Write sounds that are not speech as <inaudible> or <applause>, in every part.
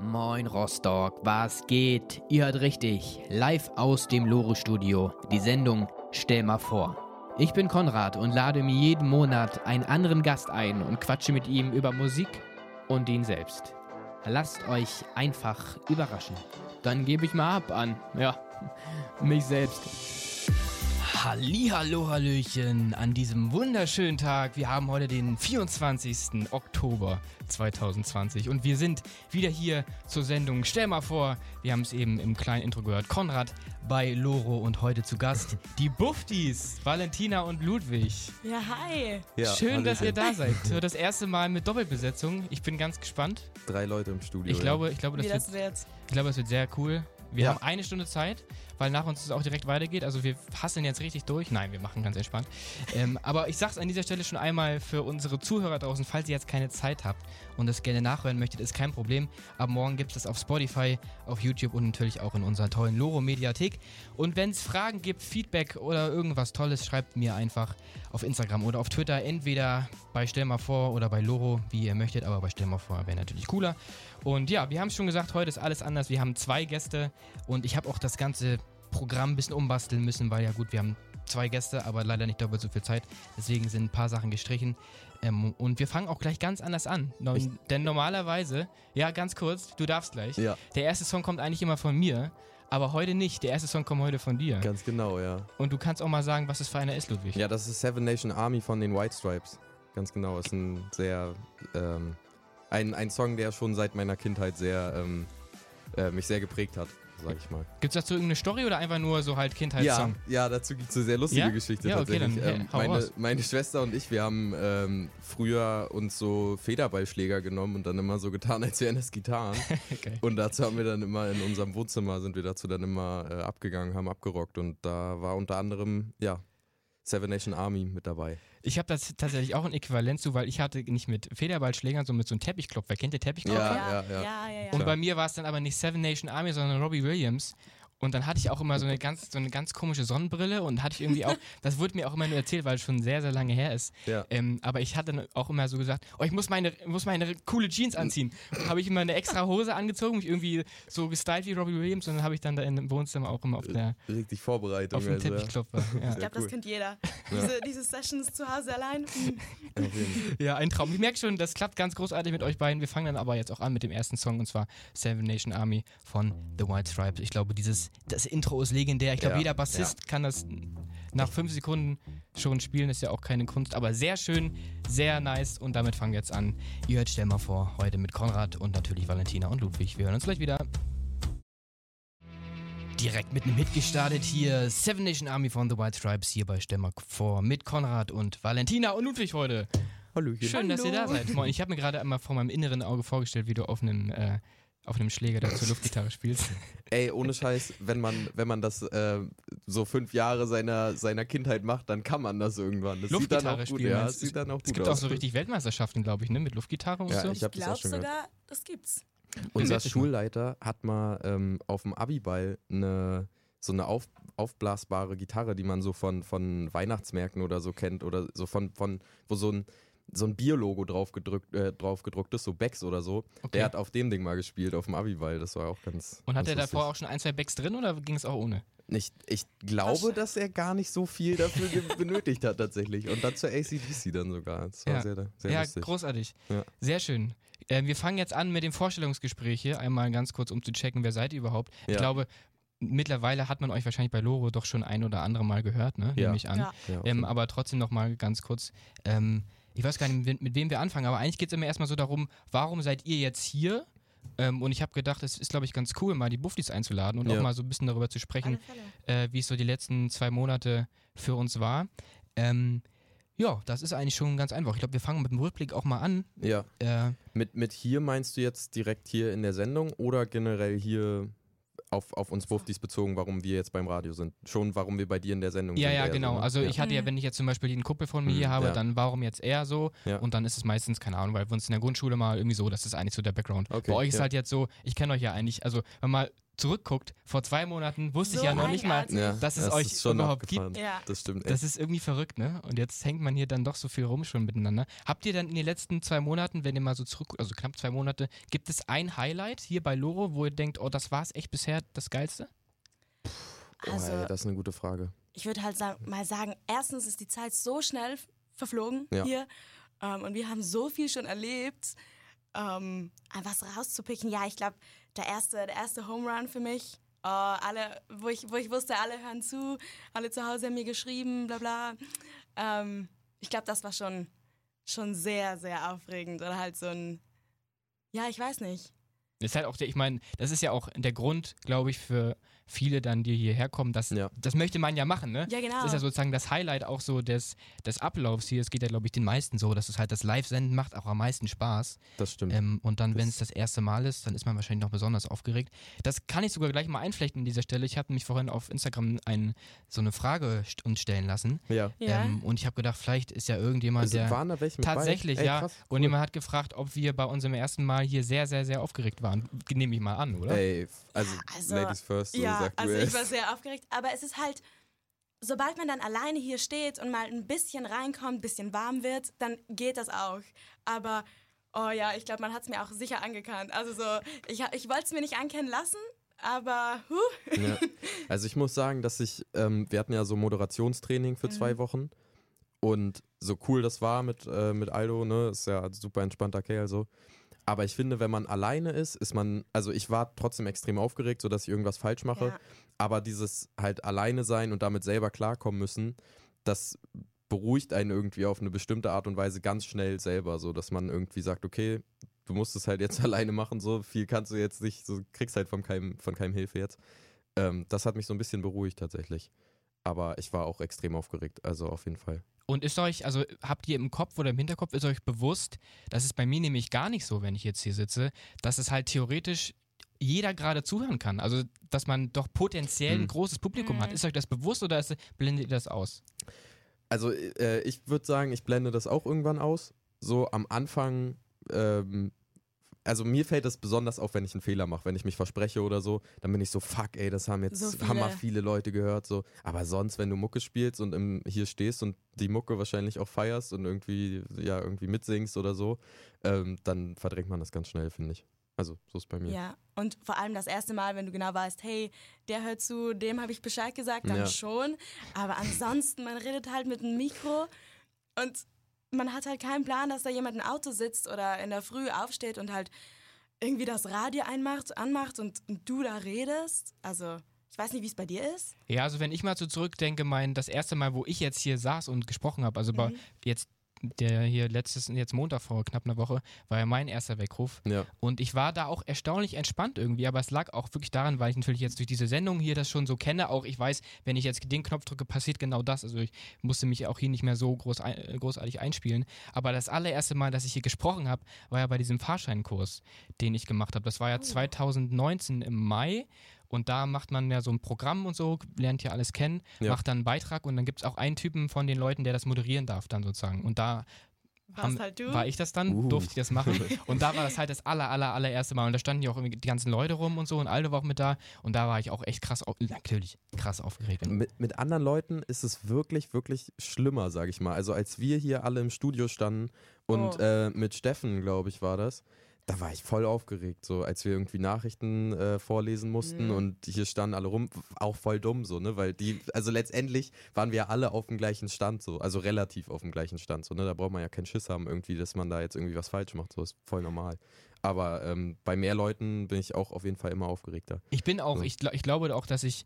Moin Rostock, was geht? Ihr hört richtig, live aus dem Loro-Studio, die Sendung Stell mal vor. Ich bin Konrad und lade mir jeden Monat einen anderen Gast ein und quatsche mit ihm über Musik und ihn selbst. Lasst euch einfach überraschen. Dann gebe ich mal ab an, ja, <laughs> mich selbst. Hallihallo, Hallöchen an diesem wunderschönen Tag. Wir haben heute den 24. Oktober 2020 und wir sind wieder hier zur Sendung Stell mal vor, wir haben es eben im kleinen Intro gehört, Konrad bei Loro und heute zu Gast die Buftis, Valentina und Ludwig. Ja, hi. Ja, Schön, dass ihr Hallöchen. da seid. So, <laughs> Das erste Mal mit Doppelbesetzung. Ich bin ganz gespannt. Drei Leute im Studio. Ich glaube, ich glaube, das Wie wird das wird. Ich glaube, es wird sehr cool. Wir Ja. haben eine Stunde Zeit, weil nach uns es auch direkt weitergeht. Also wir hasseln jetzt richtig durch. Nein, wir machen ganz entspannt. ähm, <laughs> aber ich sag's an dieser Stelle schon einmal für unsere Zuhörer draußen, falls ihr jetzt keine Zeit habt und das gerne nachhören möchtet, ist kein Problem. Ab morgen gibt es das auf Spotify, auf YouTube und natürlich auch in unserer tollen Loro-Mediathek. Und wenn es Fragen gibt, Feedback oder irgendwas Tolles, schreibt mir einfach auf Instagram oder auf Twitter. Entweder bei Stell mal vor oder bei Loro, wie ihr möchtet, aber bei Stell mal vor wäre natürlich cooler. Und ja, wir haben es schon gesagt, heute ist alles anders. Wir haben zwei Gäste und ich habe auch das ganze Programm ein bisschen umbasteln müssen, weil ja gut, wir haben zwei Gäste, aber leider nicht doppelt so viel Zeit. Deswegen sind ein paar Sachen gestrichen. Ähm, und wir fangen auch gleich ganz anders an. Ich- denn normalerweise, ja, ganz kurz, du darfst gleich. Ja. Der erste Song kommt eigentlich immer von mir, aber heute nicht. Der erste Song kommt heute von dir. Ganz genau, ja. Und du kannst auch mal sagen, was es für einer ist, Ludwig. Ja, das ist Seven Nation Army von den White Stripes. Ganz genau. Ist ein sehr. Ähm, ein, ein Song, der schon seit meiner Kindheit sehr. Ähm, äh, mich sehr geprägt hat, sag ich mal. Gibt es dazu irgendeine Story oder einfach nur so halt Ja, Kindheitssong? ja, dazu gibt es eine sehr lustige Ja? Geschichte Ja, okay, tatsächlich. dann, ähm, hau meine, meine Schwester und ich, wir haben ähm, früher uns so Federballschläger genommen und dann immer so getan, <laughs> als wären das Gitarren. <laughs> Okay. Und dazu haben wir dann immer in unserem Wohnzimmer sind wir dazu dann immer äh, abgegangen, haben abgerockt und da war unter anderem, ja, Seven Nation Army mit dabei. Ich habe das tatsächlich auch ein Äquivalent zu, weil ich hatte nicht mit Federballschlägern, sondern mit so einem Teppichklopfer. Kennt ihr Teppichklopfer? Ja, ja, ja. ja, ja, ja. Und bei mir war es dann aber nicht Seven Nation Army, sondern Robbie Williams. Und dann hatte ich auch immer so eine ganz, so eine ganz komische Sonnenbrille und hatte ich irgendwie auch, <laughs> das wurde mir auch immer nur erzählt, weil es schon sehr, sehr lange her ist. Ja. Ähm, aber ich hatte dann auch immer so gesagt, oh, ich muss meine, muss meine coole Jeans anziehen. Habe ich immer eine extra Hose angezogen, mich irgendwie so gestylt wie Robbie Williams und dann habe ich dann da im Wohnzimmer auch immer auf der, Richtig Vorbereitung. auf dem also, ja. Teppichklopfer. <laughs> Ja. Ich glaube, das cool. kennt jeder. Diese, diese Sessions zu Hause allein. <laughs> Auf jeden Fall. Ja, ein Traum. Ich merke schon, das klappt ganz großartig mit euch beiden. Wir fangen dann aber jetzt auch an mit dem ersten Song und zwar Seven Nation Army von The White Stripes. Ich glaube, dieses, das Intro ist legendär. Ich glaube, Ja, jeder Bassist kann das nach fünf Sekunden schon spielen. Ist ja auch keine Kunst, aber sehr schön, sehr nice und damit fangen wir jetzt an. Ihr hört Stell mal vor, heute mit Konrad und natürlich Valentina und Ludwig. Wir hören uns gleich wieder. Direkt mit einem Hit gestartet hier. Seven Nation Army von The White Stripes hier bei Stell mal vor mit Konrad und Valentina und Ludwig heute. Hallöchen. Schön, dass ihr da Hallo. seid. Moin, ich habe mir gerade einmal vor meinem inneren Auge vorgestellt, wie du auf einem, äh, auf einem Schläger da zur Luftgitarre spielst. <laughs> Ey, ohne Scheiß, wenn man, wenn man das äh, so fünf Jahre seiner, seiner Kindheit macht, dann kann man das irgendwann. Das sieht dann auch Luftgitarre gut, spielen. ja, das sieht dann auch es gut gibt aus. auch so richtig Weltmeisterschaften, glaube ich, ne? Mit Luftgitarre und Ja, so. ich auch Glaubst schon gehört. sogar, das gibt's. Unser. Schulleiter hat mal ähm, auf dem Abiball eine so eine auf, aufblasbare Gitarre, die man so von, von Weihnachtsmärkten oder so kennt oder so von, von wo so ein so ein Bierlogo drauf gedrückt, äh, drauf gedruckt ist, so Becks oder so. Okay. Der hat auf dem Ding mal gespielt, auf dem Abiball. Das war auch ganz. Und hat ganz er davor auch schon ein, zwei Backs drin oder ging es auch ohne? Ich, ich glaube, dass er gar nicht so viel dafür <laughs> benötigt hat tatsächlich. Und dann zur ACDC dann sogar. Das war Ja. sehr, sehr ja, lustig. großartig. Ja. Sehr schön. Äh, wir fangen jetzt an mit dem Vorstellungsgespräch hier. Einmal ganz kurz, um zu checken, wer seid ihr überhaupt. Ich Ja. glaube, mittlerweile hat man euch wahrscheinlich bei Loro doch schon ein oder andere Mal gehört, ne? Ja. Nehme ich an. Ja. Ja, auf Ähm, aber trotzdem noch mal ganz kurz. Ähm, ich weiß gar nicht, mit, mit wem wir anfangen, aber eigentlich geht es immer erstmal so darum, warum seid ihr jetzt hier? Ähm, und ich habe gedacht, es ist, glaube ich, ganz cool, mal die Buffdies einzuladen und Ja. auch mal so ein bisschen darüber zu sprechen, äh, wie es so die letzten zwei Monate für uns war. Ähm, ja, das ist eigentlich schon ganz einfach. Ich glaube, wir fangen mit dem Rückblick auch mal an. Ja. Äh, Mit, mit hier meinst du jetzt direkt hier in der Sendung oder generell hier auf, auf uns Wurfdies bezogen, warum wir jetzt beim Radio sind? Schon, warum wir bei dir in der Sendung ja, sind? ja, eher genau. So, ne? Also ja. ich hatte ja, Mhm. wenn ich jetzt zum Beispiel einen Kumpel von mir Mhm, hier habe, ja. dann warum jetzt er so? Ja. Und dann ist es meistens, keine Ahnung, weil wir uns in der Grundschule mal irgendwie so, das ist eigentlich so der Background. Okay, Bei euch ist ja. halt jetzt so, ich kenne euch ja eigentlich, also wenn man zurückguckt, vor zwei Monaten wusste So ich ja noch nicht mal. Ja, dass es das euch überhaupt abgefahren. gibt. Ja. Das stimmt echt. Das ist irgendwie verrückt, ne? Und jetzt hängt man hier dann doch so viel rum schon miteinander. Habt ihr dann in den letzten zwei Monaten, wenn ihr mal so zurück, also knapp zwei Monate, gibt es ein Highlight hier bei Loro, wo ihr denkt, oh, das war es echt bisher das Geilste? Also, oh, ey, das ist eine gute Frage. ich würde halt sa mal sagen, erstens ist die Zeit so schnell verflogen Ja. hier ähm, und wir haben so viel schon erlebt. Ähm, einfach was rauszupicken, ja, ich glaube, der erste, der erste Home Run für mich, äh, alle, wo ich, wo ich wusste, alle hören zu, alle zu Hause haben mir geschrieben, bla bla. Ähm, ich glaube, das war schon, schon sehr, sehr aufregend oder halt so ein, ja, ich weiß nicht. Das ist halt auch der, ich meine, das ist ja auch der Grund, glaube ich, für viele dann, die hierher kommen, das, Ja. das möchte man ja machen, ne? Ja, genau. Das ist ja sozusagen das Highlight auch so des, des Ablaufs hier. Es geht ja, glaube ich, den meisten so, dass es halt das Live-Senden macht auch am meisten Spaß. Das stimmt. Ähm, und dann, wenn es das erste Mal ist, dann ist man wahrscheinlich noch besonders aufgeregt. Das kann ich sogar gleich mal einflechten an dieser Stelle. Ich habe mich vorhin auf Instagram ein, so eine Frage st uns stellen lassen. ja. ja. Ähm, und ich habe gedacht, vielleicht ist ja irgendjemand, Also, der. waren da welche mit? Tatsächlich, Ey, ja. Krass, Und cool. jemand hat gefragt, ob wir bei unserem ersten Mal hier sehr, sehr, sehr aufgeregt waren. Nehme ich mal an, oder? Ey, also, Ja, also- Ladies first, so Ja, sagt also ich war sehr aufgeregt, aber es ist halt, sobald man dann alleine hier steht und mal ein bisschen reinkommt, ein bisschen warm wird, dann geht das auch. Aber, oh ja, ich glaube, man hat es mir auch sicher angekannt. Also so, ich, ich wollte es mir nicht ankennen lassen, aber, huh. Ja. Also ich muss sagen, dass ich, ähm, wir hatten ja so Moderationstraining für zwei Mhm. Wochen und so cool das war mit, äh, mit Aldo, ne, ist ja ein super entspannter Kerl so. Aber ich finde, wenn man alleine ist, ist man, also ich war trotzdem extrem aufgeregt, sodass ich irgendwas falsch mache. Ja. Aber dieses halt alleine sein und damit selber klarkommen müssen, das beruhigt einen irgendwie auf eine bestimmte Art und Weise ganz schnell selber, so dass man irgendwie sagt, okay, du musst es halt jetzt <laughs> alleine machen, so viel kannst du jetzt nicht, so kriegst halt von keinem, von keinem Hilfe jetzt. Ähm, das hat mich so ein bisschen beruhigt tatsächlich. Aber ich war auch extrem aufgeregt, also auf jeden Fall. Und ist euch, also habt ihr im Kopf oder im Hinterkopf, ist euch bewusst, das ist bei mir nämlich gar nicht so, wenn ich jetzt hier sitze, dass es halt theoretisch jeder gerade zuhören kann. Also, dass man doch potenziell ein Hm. großes Publikum hat. Mhm. Ist euch das bewusst oder ist, blendet ihr das aus? Also äh, ich würde sagen, ich blende das auch irgendwann aus. So am Anfang, ähm, also mir fällt das besonders auf, wenn ich einen Fehler mache, wenn ich mich verspreche oder so, dann bin ich so, fuck, ey, das haben jetzt So viele. hammer viele Leute gehört. So. Aber sonst, wenn du Mucke spielst und im, hier stehst und die Mucke wahrscheinlich auch feierst und irgendwie, ja, irgendwie mitsingst oder so, ähm, dann verdrängt man das ganz schnell, finde ich. Also, so ist bei mir. Ja, und vor allem das erste Mal, wenn du genau weißt, hey, der hört zu, dem habe ich Bescheid gesagt, dann Ja. schon. Aber ansonsten, man redet halt mit einem Mikro und man hat halt keinen Plan, dass da jemand im Auto sitzt oder in der Früh aufsteht und halt irgendwie das Radio einmacht, anmacht und, und du da redest. Also, ich weiß nicht, wie es bei dir ist. Ja, also wenn ich mal so zurückdenke, mein, das erste Mal, wo ich jetzt hier saß und gesprochen habe, also bei Mhm. jetzt der hier letztes, jetzt Montag vor knapp einer Woche, war ja mein erster Weckruf. Ja. Und ich war da auch erstaunlich entspannt irgendwie, aber es lag auch wirklich daran, weil ich natürlich jetzt durch diese Sendung hier das schon so kenne. Auch ich weiß, wenn ich jetzt den Knopf drücke, passiert genau das. Also ich musste mich auch hier nicht mehr so groß, großartig einspielen. Aber das allererste Mal, dass ich hier gesprochen habe, war ja bei diesem Fahrscheinkurs, den ich gemacht habe. Das war ja 2019 im Mai. Und da macht man ja so ein Programm und so, lernt ja alles kennen, Ja. macht dann einen Beitrag und dann gibt es auch einen Typen von den Leuten, der das moderieren darf dann sozusagen. Und da haben, halt du? war ich das dann, Uh. durfte ich das machen. <laughs> Und da war das halt das aller, aller, allererste Mal. Und da standen ja auch irgendwie die ganzen Leute rum und so und Aldo war auch mit da. Und da war ich auch echt krass, natürlich krass aufgeregt. Mit, mit anderen Leuten ist es wirklich, wirklich schlimmer, sage ich mal. Also als wir hier alle im Studio standen und Oh. äh, mit Steffen, glaube ich, war das, da war ich voll aufgeregt, so als wir irgendwie Nachrichten äh, vorlesen mussten Mhm. und hier standen alle rum, auch voll dumm so, ne, weil die, also letztendlich waren wir alle auf dem gleichen Stand so, also relativ auf dem gleichen Stand so, ne, da braucht man ja keinen Schiss haben irgendwie, dass man da jetzt irgendwie was falsch macht, so ist voll normal. Aber ähm, bei mehr Leuten bin ich auch auf jeden Fall immer aufgeregter. Ich bin auch, So. ich, gl- ich glaube auch, dass ich,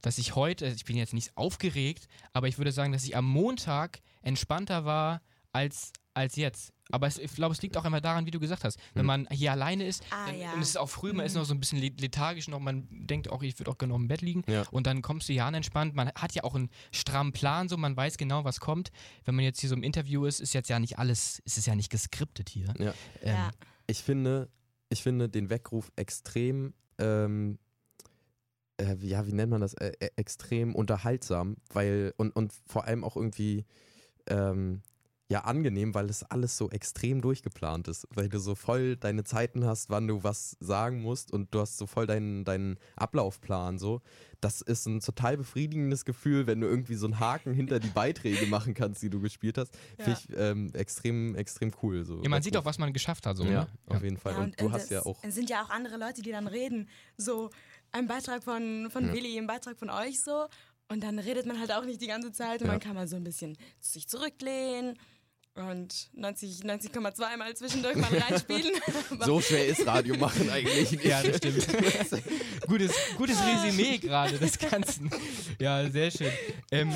dass ich heute, also ich bin jetzt nicht aufgeregt, aber ich würde sagen, dass ich am Montag entspannter war als, als jetzt. Aber es, ich glaube, es liegt auch immer daran, wie du gesagt hast. Wenn Hm. man hier alleine ist, Ah, dann, ja. und es ist auch früh, man ist Mhm. noch so ein bisschen le- lethargisch noch, man denkt auch, ich würde auch genau im Bett liegen. Ja. Und dann kommst du hier an entspannt. Man hat ja auch einen strammen Plan, so man weiß genau, was kommt. Wenn man jetzt hier so im Interview ist, ist jetzt ja nicht alles, es ist ja nicht geskriptet hier. Ja. Ähm, ja. ich finde, ich finde den Weckruf extrem, ähm, äh, wie- ja, wie nennt man das? Äh, äh, extrem unterhaltsam, weil und, und vor allem auch irgendwie, ähm, ja angenehm, weil es alles so extrem durchgeplant ist, weil du so voll deine Zeiten hast, wann du was sagen musst und du hast so voll deinen, deinen Ablaufplan so. Das ist ein total befriedigendes Gefühl, wenn du irgendwie so einen Haken hinter die Beiträge machen kannst, die du gespielt hast. Ja. Finde ich ähm, extrem, extrem cool. So. Ja, man sieht auch, was man geschafft hat. So, ja, ne? auf jeden Fall. Ja, und, du und hast ja es- auch Es sind ja auch andere Leute, die dann reden. So ein Beitrag von, von Ja. Willi, ein Beitrag von euch so. Und dann redet man halt auch nicht die ganze Zeit und Ja. man kann mal so ein bisschen sich zurücklehnen und 90 90,2 mal zwischendurch mal reinspielen. <laughs> So schwer ist Radio machen eigentlich nicht. Ja, das stimmt. gutes, gutes Resümee gerade des Ganzen. Ja, sehr schön. Ähm,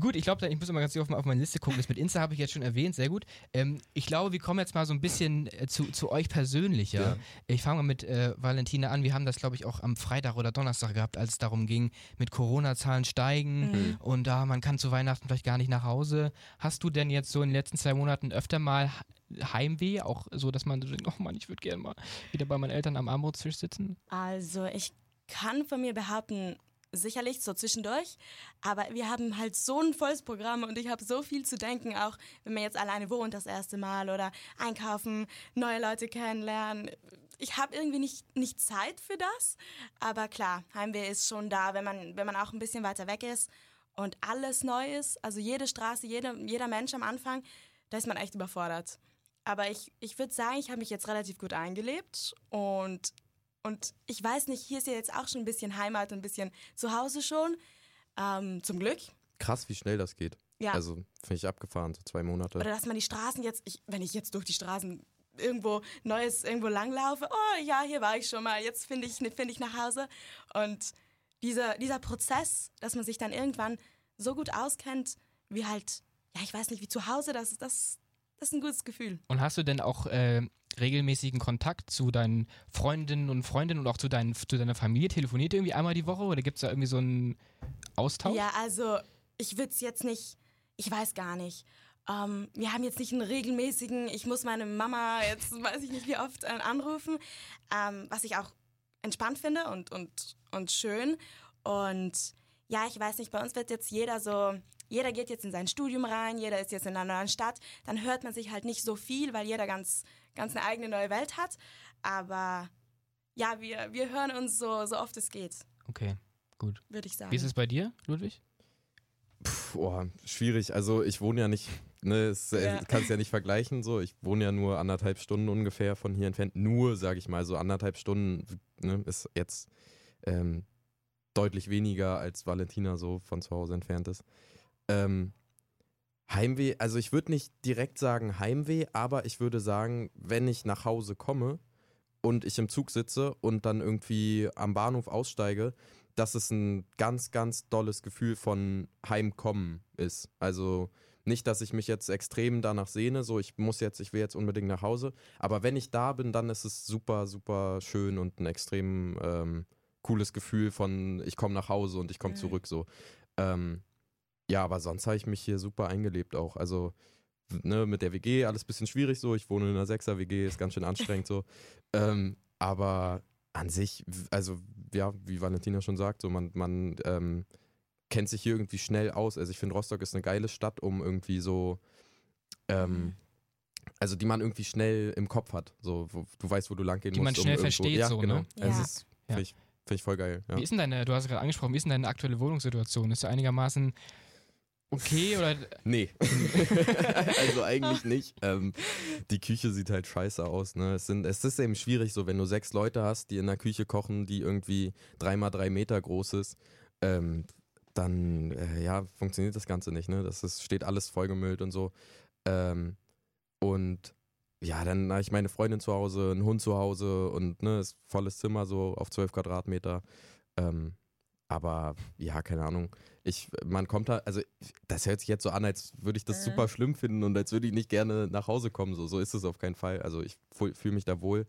gut, ich glaube, ich muss mal ganz auf, auf meine Liste gucken. Das mit Insta habe ich jetzt schon erwähnt, sehr gut. Ähm, ich glaube, wir kommen jetzt mal so ein bisschen äh, zu, zu euch persönlich. Ja? Ich fange mal mit äh, Valentina an. Wir haben das, glaube ich, auch am Freitag oder Donnerstag gehabt, als es darum ging, mit Corona-Zahlen steigen Mhm. und da man kann zu Weihnachten vielleicht gar nicht nach Hause. Hast du denn jetzt so in den letzten zwei Monaten öfter mal Heimweh, auch so, dass man so denkt, oh Mann, ich würde gerne mal wieder bei meinen Eltern am Armutstisch sitzen? Also ich kann von mir behaupten, sicherlich so zwischendurch, aber wir haben halt so ein volles Programm und ich habe so viel zu denken, auch wenn man jetzt alleine wohnt das erste Mal oder einkaufen, neue Leute kennenlernen. Ich habe irgendwie nicht, nicht Zeit für das, aber klar, Heimweh ist schon da, wenn man, wenn man auch ein bisschen weiter weg ist und alles neu ist, also jede Straße, jede, jeder Mensch am Anfang, da ist man echt überfordert. Aber ich, ich würde sagen, ich habe mich jetzt relativ gut eingelebt und und ich weiß nicht, hier ist ja jetzt auch schon ein bisschen Heimat und ein bisschen zu Hause schon. Ähm, zum Glück. krass, wie schnell das geht. Ja. Also finde ich abgefahren, so zwei Monate. Oder dass man die Straßen jetzt, ich, wenn ich jetzt durch die Straßen irgendwo Neues irgendwo langlaufe, oh ja, hier war ich schon mal, jetzt finde ich, find ich nach Hause. Und dieser, dieser Prozess, dass man sich dann irgendwann so gut auskennt, wie halt, ja, ich weiß nicht, wie zu Hause, das, das, das ist ein gutes Gefühl. Und hast du denn auch äh, regelmäßigen Kontakt zu deinen Freundinnen und Freundinnen und auch zu, deinen, zu deiner Familie? Telefoniert ihr irgendwie einmal die Woche oder gibt es da irgendwie so einen Austausch? Ja, also ich würde es jetzt nicht, ich weiß gar nicht. Ähm, wir haben jetzt nicht einen regelmäßigen, ich muss meine Mama jetzt, <laughs> weiß ich nicht wie oft, äh, anrufen, ähm, was ich auch entspannt finde und, und, und schön. Und ja, ich weiß nicht, bei uns wird jetzt jeder so, jeder geht jetzt in sein Studium rein, jeder ist jetzt in einer neuen Stadt, dann hört man sich halt nicht so viel, weil jeder ganz, ganz eine eigene neue Welt hat. Aber ja, wir, wir hören uns so, so oft es geht, Okay, gut. würde ich sagen. Wie ist es bei dir, Ludwig? Puh, oh, schwierig. Also ich wohne ja nicht, ne, es, äh, Ja. kannst ja nicht vergleichen so. Ich wohne ja nur anderthalb Stunden ungefähr von hier entfernt. Nur, sage ich mal, so anderthalb Stunden ne, ist jetzt ähm, deutlich weniger als Valentina so von zu Hause entfernt ist. Ähm, Heimweh, also ich würde nicht direkt sagen Heimweh, aber ich würde sagen, wenn ich nach Hause komme und ich im Zug sitze und dann irgendwie am Bahnhof aussteige, dass es ein ganz, ganz dolles Gefühl von Heimkommen ist. Also nicht, dass ich mich jetzt extrem danach sehne, so ich muss jetzt, ich will jetzt unbedingt nach Hause, aber wenn ich da bin, dann ist es super, super schön und ein extrem ähm, cooles Gefühl von ich komme nach Hause und ich komme Mhm. zurück so. Ähm, ja, aber sonst habe ich mich hier super eingelebt auch. Also ne, mit der WG alles bisschen schwierig so. Ich wohne in einer Sechser-WG, ist ganz schön anstrengend so. <laughs> Ähm, aber an sich, also ja, wie Valentina schon sagt, so man, man ähm, kennt sich hier irgendwie schnell aus. Also ich finde, Rostock ist eine geile Stadt, um irgendwie so, ähm, also die man irgendwie schnell im Kopf hat. So, wo, du weißt, wo du lang gehen Die man musst. um schnell irgendwo, versteht, ja, so, genau. ne? Also Ja. es ist, finde ich, find ich voll geil. Ja. Wie ist denn deine, du hast gerade angesprochen, wie ist denn deine aktuelle Wohnungssituation? Ist sie einigermaßen okay oder Nee. <laughs> also eigentlich nicht. Ähm, die Küche sieht halt scheiße aus. Ne? Es, sind, es ist eben schwierig, so wenn du sechs Leute hast, die in der Küche kochen, die irgendwie dreimal drei Meter groß ist, ähm, dann äh, ja, funktioniert das Ganze nicht. Ne? Das ist, steht alles vollgemüllt und so. Ähm, und ja, dann habe ich meine Freundin zu Hause, einen Hund zu Hause und ne, ist volles Zimmer so auf 12 Quadratmeter. Ähm, aber ja, keine Ahnung. Ich, man kommt da, also das hört sich jetzt so an, als würde ich das Mhm. super schlimm finden und als würde ich nicht gerne nach Hause kommen. So, so ist es auf keinen Fall. Also ich fühle mich da wohl.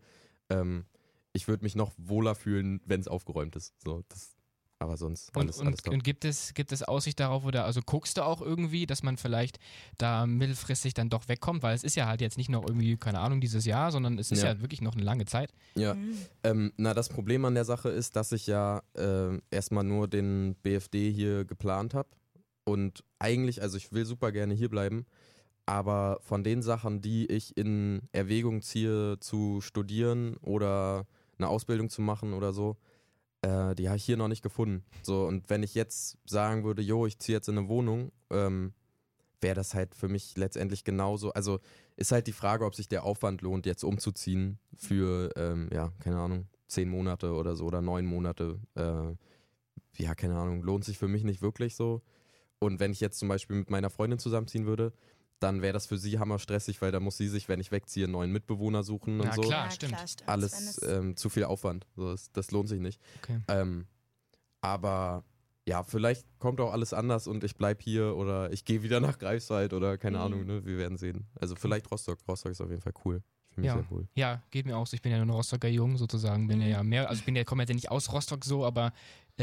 Ähm, ich würde mich noch wohler fühlen, wenn es aufgeräumt ist. So, das, aber sonst und, alles, und, alles top. und gibt es gibt es Aussicht darauf oder also guckst du auch irgendwie, dass man vielleicht da mittelfristig dann doch wegkommt, weil es ist ja halt jetzt nicht noch irgendwie keine Ahnung dieses Jahr, sondern es ist ja, Ja. wirklich noch eine lange Zeit. Ja. Mhm. Ähm, na, das Problem an der Sache ist, dass ich ja äh, erstmal nur den BFD hier geplant habe. Und eigentlich, also ich will super gerne hier bleiben, aber von den Sachen, die ich in Erwägung ziehe, zu studieren oder eine Ausbildung zu machen oder so, äh, die habe ich hier noch nicht gefunden. So, und wenn ich jetzt sagen würde, jo, ich ziehe jetzt in eine Wohnung, ähm, wäre das halt für mich letztendlich genauso. Also ist halt die Frage, ob sich der Aufwand lohnt, jetzt umzuziehen für, ähm, ja, keine Ahnung, zehn Monate oder so oder neun Monate. Äh, ja, keine Ahnung, lohnt sich für mich nicht wirklich so. Und wenn ich jetzt zum Beispiel mit meiner Freundin zusammenziehen würde, dann wäre das für sie hammer stressig, weil da muss sie sich, wenn ich wegziehe, einen neuen Mitbewohner suchen und Ja, so. klar. ja, stimmt. Klar, stimmt. Alles es- ähm, zu viel Aufwand. So, das, das lohnt sich nicht. Okay. Ähm, aber ja, vielleicht kommt auch alles anders und ich bleib hier oder ich gehe wieder <laughs> nach Greifswald oder keine Mhm. Ahnung, ne? Wir werden sehen. Also vielleicht Rostock. Rostock ist auf jeden Fall cool. Ja. sehr wohl. Ja, geht mir auch so. Ich bin ja nur ein Rostocker Jung sozusagen. Bin ja, Mhm. ja mehr, also ich bin ja, komme ja nicht aus Rostock so, aber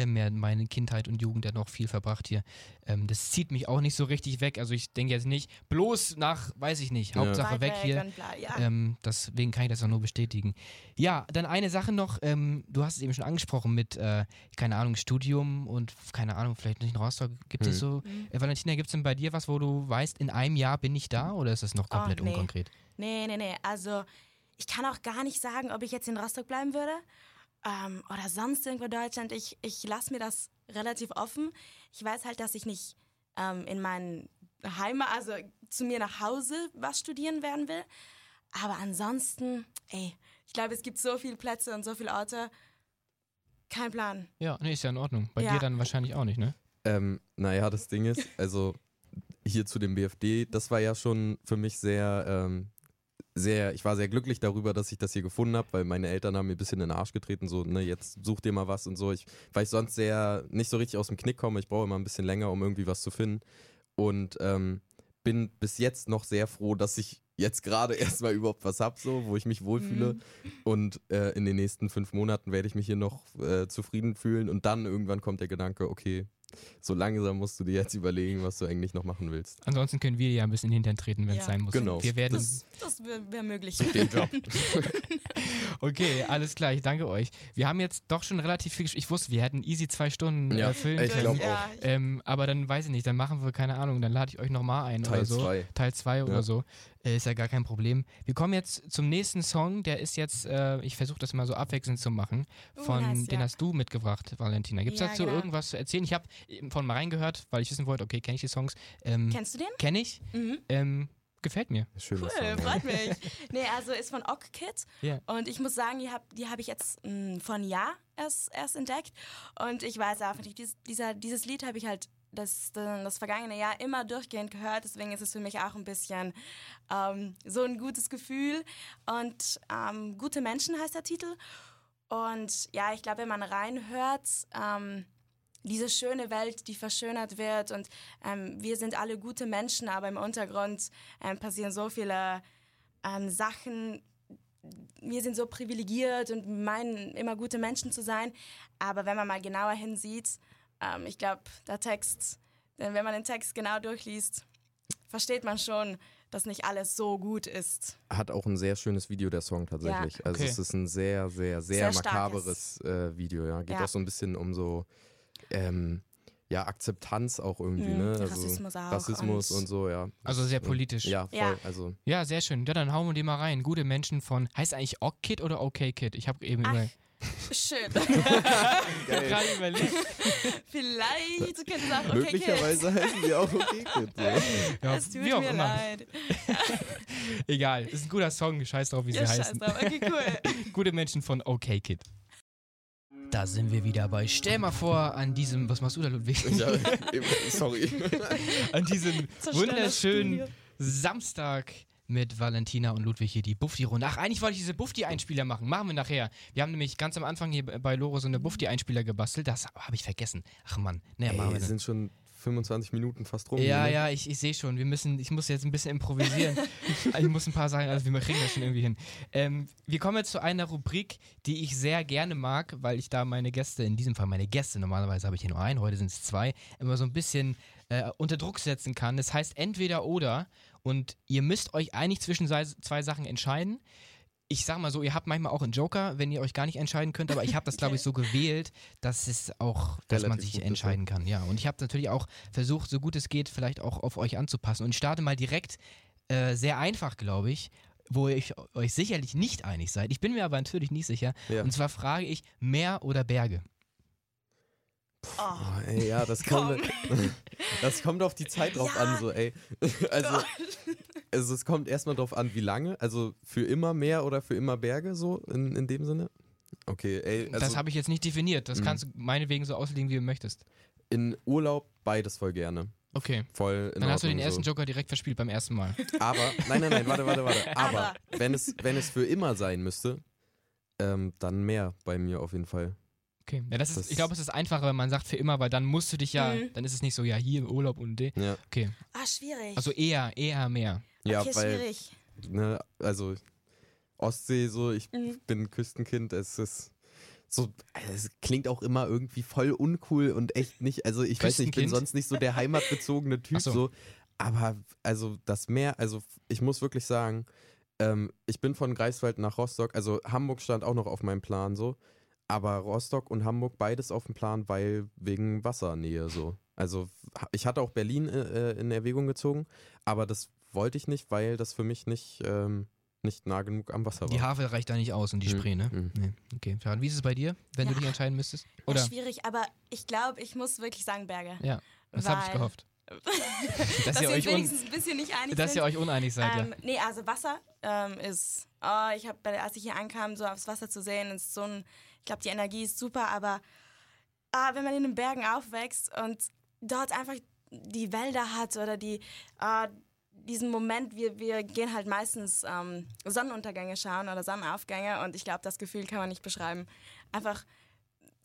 mehr meine Kindheit und Jugend ja noch viel verbracht hier. Ähm, das zieht mich auch nicht so richtig weg. Also ich denke jetzt nicht, bloß nach, weiß ich nicht, Ja. Hauptsache Weit weg hier. bla, ja. Ähm, deswegen kann ich das auch nur bestätigen. Ja, dann eine Sache noch, ähm, du hast es eben schon angesprochen mit, äh, keine Ahnung, Studium und keine Ahnung, vielleicht nicht in Rostock. Gibt es Hm. so, Mhm. äh, Valentina, gibt es denn bei dir was, wo du weißt, in einem Jahr bin ich da oder ist das noch Oh, komplett nee. unkonkret? Nee, nee, nee. Also, ich kann auch gar nicht sagen, ob ich jetzt in Rostock bleiben würde ähm, oder sonst irgendwo in Deutschland. Ich, ich lasse mir das relativ offen. Ich weiß halt, dass ich nicht ähm, in meinen Heimat, also zu mir nach Hause was studieren werden will. Aber ansonsten, ey, ich glaube, es gibt so viele Plätze und so viele Orte. Kein Plan. Ja, nee, ist ja in Ordnung. Bei Ja. dir dann wahrscheinlich auch nicht, ne? Ähm, naja, das Ding ist, also hier zu dem BFD, das war ja schon für mich sehr, ähm, sehr, ich war sehr glücklich darüber, dass ich das hier gefunden habe, weil meine Eltern haben mir ein bisschen in den Arsch getreten, so, ne, jetzt such dir mal was und so. Ich, weil ich sonst sehr nicht so richtig aus dem Knick komme, ich brauche immer ein bisschen länger, um irgendwie was zu finden. Und ähm, bin bis jetzt noch sehr froh, dass ich jetzt gerade <laughs> erstmal überhaupt was hab, so, wo ich mich wohlfühle. Mhm. Und äh, in den nächsten fünf Monaten werde ich mich hier noch äh, zufrieden fühlen. Und dann irgendwann kommt der Gedanke, okay, so langsam musst du dir jetzt überlegen, was du eigentlich noch machen willst. Ansonsten können wir ja ein bisschen in den Hintern treten, wenn es Ja. sein muss. Genau. Wir werden. Das, das wäre wär möglich. Den Job. <laughs> <laughs> <laughs> Okay, alles klar, ich danke euch. Wir haben jetzt doch schon relativ viel Ich wusste, wir hätten easy zwei Stunden Ja, äh, füllen ich können. ja, Ähm, aber dann weiß ich nicht, dann machen wir, keine Ahnung, dann lade ich euch nochmal ein oder Teil so. 2. Teil 2 oder Ja. so. Äh, ist ja gar kein Problem. Wir kommen jetzt zum nächsten Song, der ist jetzt, äh, ich versuche das mal so abwechselnd zu machen. Oh, Von, nice, den ja. hast du mitgebracht, Valentina. Gibt es Ja, dazu genau. irgendwas zu erzählen? Ich habe von mal reingehört, weil ich wissen wollte, okay, kenne ich die Songs? Ähm, Kennst du den? Kenne ich. Mhm. Ähm, gefällt mir. Schöner Cool, Song. ja. freut mich. nee, also ist von Ok Kid. Ja. Und ich muss sagen, die habe die hab ich jetzt mh, vor einem Jahr erst, erst entdeckt. Und ich weiß einfach nicht, dies, dieser, dieses Lied habe ich halt das, das vergangene Jahr immer durchgehend gehört. Deswegen ist es für mich auch ein bisschen ähm, so ein gutes Gefühl. Und ähm, Gute Menschen heißt der Titel. Und ja, ich glaube, wenn man reinhört, ähm, diese schöne Welt, die verschönert wird und ähm, wir sind alle gute Menschen, aber im Untergrund ähm, passieren so viele ähm, Sachen. Wir sind so privilegiert und meinen immer gute Menschen zu sein, aber wenn man mal genauer hinsieht, ähm, ich glaube, der Text, denn wenn man den Text genau durchliest, versteht man schon, dass nicht alles so gut ist. Hat auch ein sehr schönes Video, der Song tatsächlich. Also Okay. es ist ein sehr, sehr, sehr, Sehr makaberes äh, Video, ja. Geht Ja. auch so ein bisschen um so ähm, ja, Akzeptanz auch irgendwie, Mhm, ne? Also Rassismus auch Rassismus und, und- so, ja. Also sehr politisch. Ja, voll. Ja. Also Ja, sehr schön. Ja, dann hauen wir die mal rein. Gute Menschen von. Heißt eigentlich Ok Kid oder OK Kid? Ich habe eben Ach, über, Schön. <laughs> gerade überlegt. <laughs> Vielleicht könnte es auch okay möglicherweise heißen die auch okay Kid. So. <laughs> Ja, Es tut wie auch mir immer. leid. Egal, ist ein guter Song. Scheiß drauf, wie Ja, sie scheiß heißen. drauf. Okay, cool. Gute Menschen von OK Kid. Da sind wir wieder bei. Stell mal vor, an diesem. Was machst du da, Ludwig? Ja, sorry. <laughs> an diesem <laughs> wunderschönen. Samstag mit Valentina und Ludwig hier die Bufti-Runde. Ach, eigentlich wollte ich diese Bufti-Einspieler machen. Machen wir nachher. Wir haben nämlich ganz am Anfang hier bei Loro so eine Bufti-Einspieler gebastelt. Das habe ich vergessen. Ach Mann. Naja, machen Ey, wir sind schon 25 Minuten fast rum. Ja, ne? ja, ich, ich sehe schon. Wir müssen, ich muss jetzt ein bisschen improvisieren. <laughs> ich muss ein paar Sachen, also wir kriegen das schon irgendwie hin. Ähm, wir kommen jetzt zu einer Rubrik, die ich sehr gerne mag, weil ich da meine Gäste, in diesem Fall meine Gäste, normalerweise habe ich hier nur einen, heute sind es zwei, immer so ein bisschen äh, unter Druck setzen kann. Das heißt entweder oder und ihr müsst euch eigentlich zwischen zwei Sachen entscheiden. Ich sag mal so, ihr habt manchmal auch einen Joker, wenn ihr euch gar nicht entscheiden könnt, aber ich habe das, glaube ich, <laughs> so gewählt, dass es auch, dass man Relativ sich gut ist, entscheiden kann. Ja, und ich habe natürlich auch versucht, so gut es geht, vielleicht auch auf euch anzupassen. Und ich starte mal direkt äh, sehr einfach, glaube ich, wo ihr euch sicherlich nicht einig seid. Ich bin mir aber natürlich nicht sicher. Ja. Und zwar frage ich, Meer oder Berge? Oh. Oh, ey, ja, das kommt, <laughs> das kommt auf die Zeit drauf Ja. an, so, ey. <laughs> Also, also es kommt erstmal drauf an, wie lange. Also für immer Meer oder für immer Berge, so in, in dem Sinne. Okay, ey, also das habe ich jetzt nicht definiert. Das Mhm. kannst du meinetwegen so auslegen, wie du möchtest. in Urlaub beides voll gerne. Okay. Voll in Dann hast du den ersten so. Joker direkt verspielt beim ersten Mal. <laughs> Aber, nein, nein, nein, warte, warte, warte. Aber, Aber. wenn es, wenn es für immer sein müsste, ähm, dann mehr bei mir auf jeden Fall. Okay. Ja, das ist, Das- ich glaube, es ist einfacher, wenn man sagt für immer, weil dann musst du dich ja, Mhm. dann ist es nicht so, ja, hier im Urlaub und de. Ja, Okay. Ah, schwierig. Also eher, eher mehr. ja okay, weil, schwierig. ne, also Ostsee, so, ich Mhm. bin Küstenkind, es ist so, es klingt auch immer irgendwie voll uncool und echt nicht, also ich weiß nicht, ich bin sonst nicht so der heimatbezogene <laughs> Typ, so. so, aber also das Meer, also ich muss wirklich sagen, ähm, ich bin von Greifswald nach Rostock, also Hamburg stand auch noch auf meinem Plan so, aber Rostock und Hamburg beides auf dem Plan, weil wegen Wassernähe so. Also ich hatte auch Berlin äh, in Erwägung gezogen, aber das wollte ich nicht, weil das für mich nicht, ähm, nicht nah genug am Wasser war. Die Havel reicht da nicht aus und die Mhm. Spree, ne? Mhm. Nee. Okay. Wie ist es bei dir, wenn du Ja. dich entscheiden müsstest? Ja, Oder? schwierig, aber ich glaube, ich muss wirklich sagen Berge. Ja. Das habe ich gehofft. <laughs> Dass, Dass ihr wir euch wenigstens ein bisschen nicht einig dass sind. ihr euch uneinig seid, ähm, Nee, also Wasser ähm, ist, oh, ich habe, als ich hier ankam, so aufs Wasser zu sehen, ist so ein, glaube, die Energie ist super, aber ah, wenn man in den Bergen aufwächst und dort einfach die Wälder hat oder die, ah, diesen Moment, wir, wir gehen halt meistens ähm, Sonnenuntergänge schauen oder Sonnenaufgänge und ich glaube, das Gefühl kann man nicht beschreiben. Einfach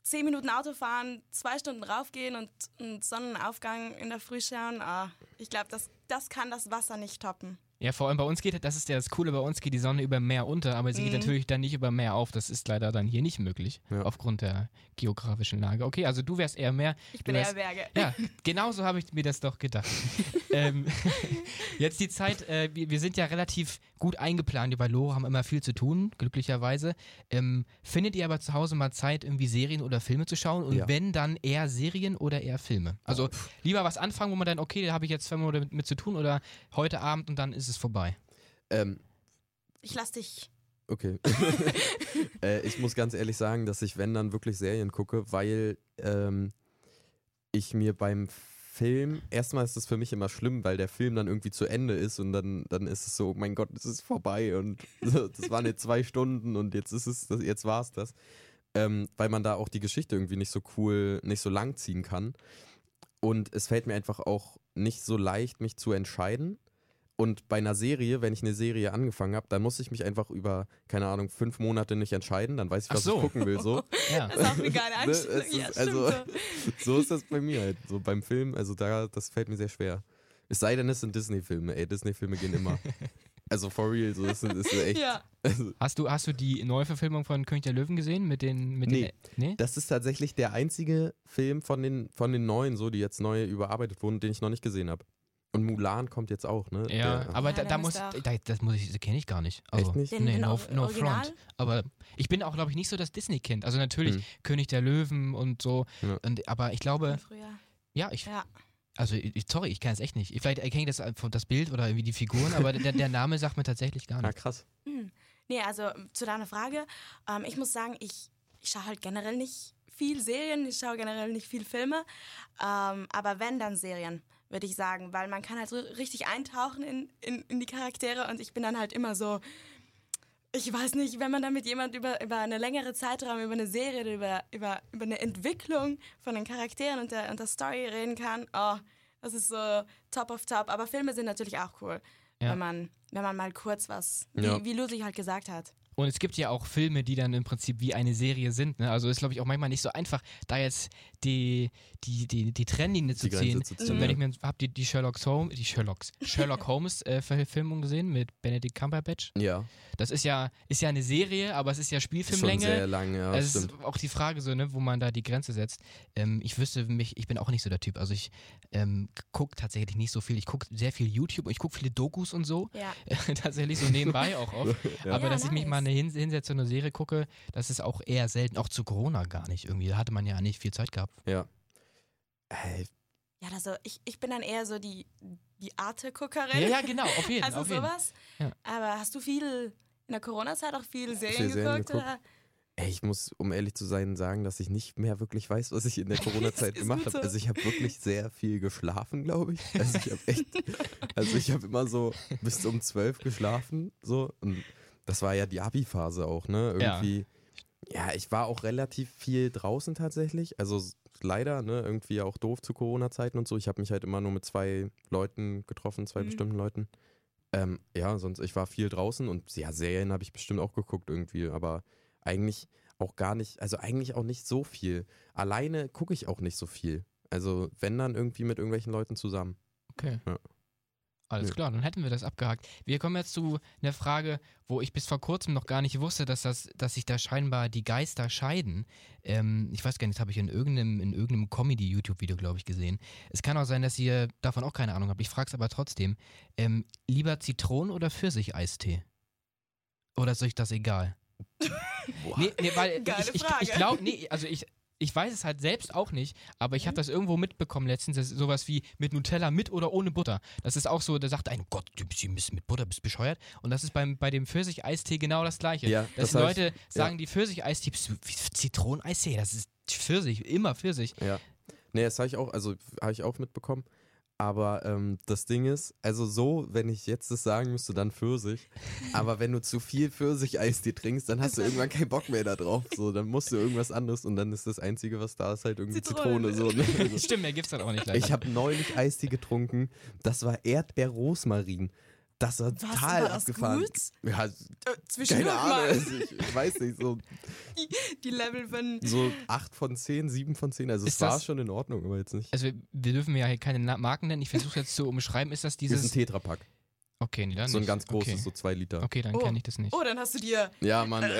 zehn Minuten Auto fahren, zwei Stunden raufgehen und einen Sonnenaufgang in der Früh schauen. Ah, ich glaube, das, das kann das Wasser nicht toppen. Ja, vor allem bei uns geht, das ist ja das Coole, bei uns geht die Sonne über Meer unter, aber sie geht Mhm. natürlich dann nicht über Meer auf. Das ist leider dann hier nicht möglich, Ja. aufgrund der geografischen Lage. Okay, also du wärst eher Meer. Ich bin wärst- eher Berge. Ja, <laughs> genau so habe ich mir das doch gedacht. <laughs> ähm, <laughs> jetzt die Zeit, äh, wir, wir sind ja relativ gut eingeplant bei Loro, haben immer viel zu tun, glücklicherweise. Ähm, findet ihr aber zu Hause mal Zeit, irgendwie Serien oder Filme zu schauen? Und Ja. wenn, dann eher Serien oder eher Filme? Also lieber was anfangen, wo man dann, okay, da habe ich jetzt zwei Monate mit, mit zu tun oder heute Abend und dann ist es vorbei. Ähm, Ich lass dich. Okay. <laughs> äh, ich muss ganz ehrlich sagen, dass ich, wenn dann wirklich Serien gucke, weil ähm, ich mir beim Film, erstmal ist es für mich immer schlimm, weil der Film dann irgendwie zu Ende ist und dann, dann ist es so, oh mein Gott, es ist vorbei und <laughs> das waren jetzt zwei Stunden und jetzt ist es, jetzt war es das. Ähm, weil man da auch die Geschichte irgendwie nicht so cool, nicht so lang ziehen kann. Und es fällt mir einfach auch nicht so leicht, mich zu entscheiden. Und bei einer Serie, wenn ich eine Serie angefangen habe, dann muss ich mich einfach über, keine Ahnung, fünf Monate nicht entscheiden. Dann weiß ich, was so. ich gucken will. So. <laughs> Ja. Das ist auch eine geile <laughs> Ne, Einstellung. ja, ist also- so. <laughs> so ist das bei mir halt. So beim Film, also da, das fällt mir sehr schwer. Es sei denn, es sind Disney-Filme. Ey, Disney-Filme gehen immer. Also for real, so ist es echt. Ja. Also, Hast du, hast du die Neuverfilmung von König der Löwen gesehen mit den, mit Nee. den, nee? das ist tatsächlich der einzige Film von den, von den neuen, so, die jetzt neu überarbeitet wurden, den ich noch nicht gesehen habe. Und Mulan kommt jetzt auch, ne? Ja, Der- aber Ja, da, da muss, da, das muss ich, das kenne ich gar nicht. Also, Echt nicht? Den, Nee, den no, no front. Aber ich bin auch, glaube ich, nicht so das Disney-Kind. Also natürlich Hm. König der Löwen und so. Ja. Und, aber ich glaube, Früher. ja, ich, Ja. also ich, sorry, ich kann es echt nicht. Vielleicht erkenne ich das, das Bild oder irgendwie die Figuren, aber der, der Name sagt mir tatsächlich gar Ah, nichts. krass. Hm. Nee, also zu deiner Frage. Ähm, ich muss sagen, ich, ich schaue halt generell nicht viel Serien, ich schaue generell nicht viel Filme. Ähm, aber wenn, dann Serien, würde ich sagen. Weil man kann halt so richtig eintauchen in, in, in die Charaktere und ich bin dann halt immer so. Ich weiß nicht, wenn man dann mit jemand über, über eine längere Zeitraum, über eine Serie, über, über, über eine Entwicklung von den Charakteren und der, und der Story reden kann, oh, das ist so top of top. Aber Filme sind natürlich auch cool, Ja. wenn, man, wenn man mal kurz was, Ja. wie, wie Ludwig halt gesagt hat. Und es gibt ja auch Filme, die dann im Prinzip wie eine Serie sind. Ne? Also ist, glaube ich, auch manchmal nicht so einfach, da jetzt die, die, die, die Trennlinie zu ziehen. zu So, ziehen, wenn ja. ich mir habe die, die Sherlock Holmes, die Sherlocks, Sherlock Holmes äh, Verfilmung gesehen mit Benedict Cumberbatch. Ja, Das ist ja, ist ja eine Serie, aber es ist ja ist schon Spielfilmlänge. sehr lang, ja, Also es ist auch die Frage so, ne, wo man da die Grenze setzt. Ähm, ich wüsste mich, ich bin auch nicht so der Typ. Also ich ähm, gucke tatsächlich nicht so viel. Ich gucke sehr viel YouTube und ich gucke viele Dokus und so. Ja. <laughs> tatsächlich so nebenbei auch oft. <laughs> Ja. Aber Ja, dass ich mich mal eine Hin hinsetze und eine Serie gucke, das ist auch eher selten. Auch zu Corona gar nicht irgendwie. Da hatte man ja nicht viel Zeit gehabt. Ja. Ja, also ich, ich bin dann eher so die, die Arte-Guckerin. Ja, ja, genau, auf jeden <laughs> Also auf jeden. sowas. Ja. Aber hast du viel in der Corona-Zeit auch viel Serien Viel Serien geguckt? geguckt? Oder? Ey, ich muss, um ehrlich zu sein, sagen, dass ich nicht mehr wirklich weiß, was ich in der <laughs> Corona-Zeit gemacht habe. so. Also ich habe wirklich sehr viel geschlafen, glaube ich. Also ich habe echt, <laughs> also ich habe immer so bis um zwölf geschlafen, so. Und das war ja die Abi-Phase auch, ne? Ja. Irgendwie. Ja. ich war auch relativ viel draußen tatsächlich. Also leider, ne? Irgendwie auch doof zu Corona-Zeiten und so. Ich habe mich halt immer nur mit zwei Leuten getroffen, zwei Mhm. bestimmten Leuten. Ähm, ja, sonst, ich war viel draußen und ja, Serien habe ich bestimmt auch geguckt irgendwie, aber eigentlich auch gar nicht, also eigentlich auch nicht so viel. Alleine gucke ich auch nicht so viel. Also wenn dann irgendwie mit irgendwelchen Leuten zusammen. Okay. Ja. Alles Ja. klar, dann hätten wir das abgehakt. Wir kommen jetzt zu einer Frage, wo ich bis vor kurzem noch gar nicht wusste, dass, das, dass sich da scheinbar die Geister scheiden. Ähm, ich weiß gar nicht, das habe ich in irgendeinem, in irgendeinem Comedy-YouTube-Video, glaube ich, gesehen. Es kann auch sein, dass ihr davon auch keine Ahnung habt. Ich frage es aber trotzdem. Ähm, lieber Zitronen- oder Pfirsicheistee? Oder ist euch das egal? <laughs> Boah. Nee, nee, weil Geile ich, ich, Frage. ich glaube, nee, also ich, ich weiß es halt selbst auch nicht, aber ich habe das irgendwo mitbekommen letztens, das ist sowas wie mit Nutella mit oder ohne Butter. Das ist auch so, da sagt ein Gott, du bist mit Butter, bist bescheuert. Und das ist beim, bei dem Pfirsicheistee genau das gleiche. Ja, Dass das ich- Leute sagen, die Pfirsicheistee, Zitroneneistee, das ist Pfirsich, immer Pfirsich. Ja. Nee, das habe ich auch, also habe ich auch mitbekommen. Aber ähm, das Ding ist, also so, wenn ich jetzt das sagen müsste, dann Pfirsich. Aber wenn du zu viel Pfirsich-Eistee trinkst, dann hast du irgendwann keinen Bock mehr da drauf. So, dann musst du irgendwas anderes und dann ist das Einzige, was da ist, halt irgendwie Zitrone. Zitrone. so, ne? Stimmt, mehr gibt's dann auch nicht leider. Ich habe neulich Eistee getrunken. Das war Erdbeer-Rosmarin. Das war Was, total war das abgefahren. gut? Ja, Äh, keine Ahnung. mal ich, ich weiß nicht, so, die Level von. so 8 von 10, 7 von 10. Also Ist es war das- schon in Ordnung, aber jetzt nicht. also wir, wir dürfen ja hier keine Marken nennen. Ich versuche jetzt zu umschreiben, ist das Das ist ein dieses... Tetrapack. Okay, nee, dann So ein nicht. ganz großes, Okay, so 2 Liter. okay dann Oh. kenne ich das nicht. Oh, dann hast du dir Ja, Mann. Von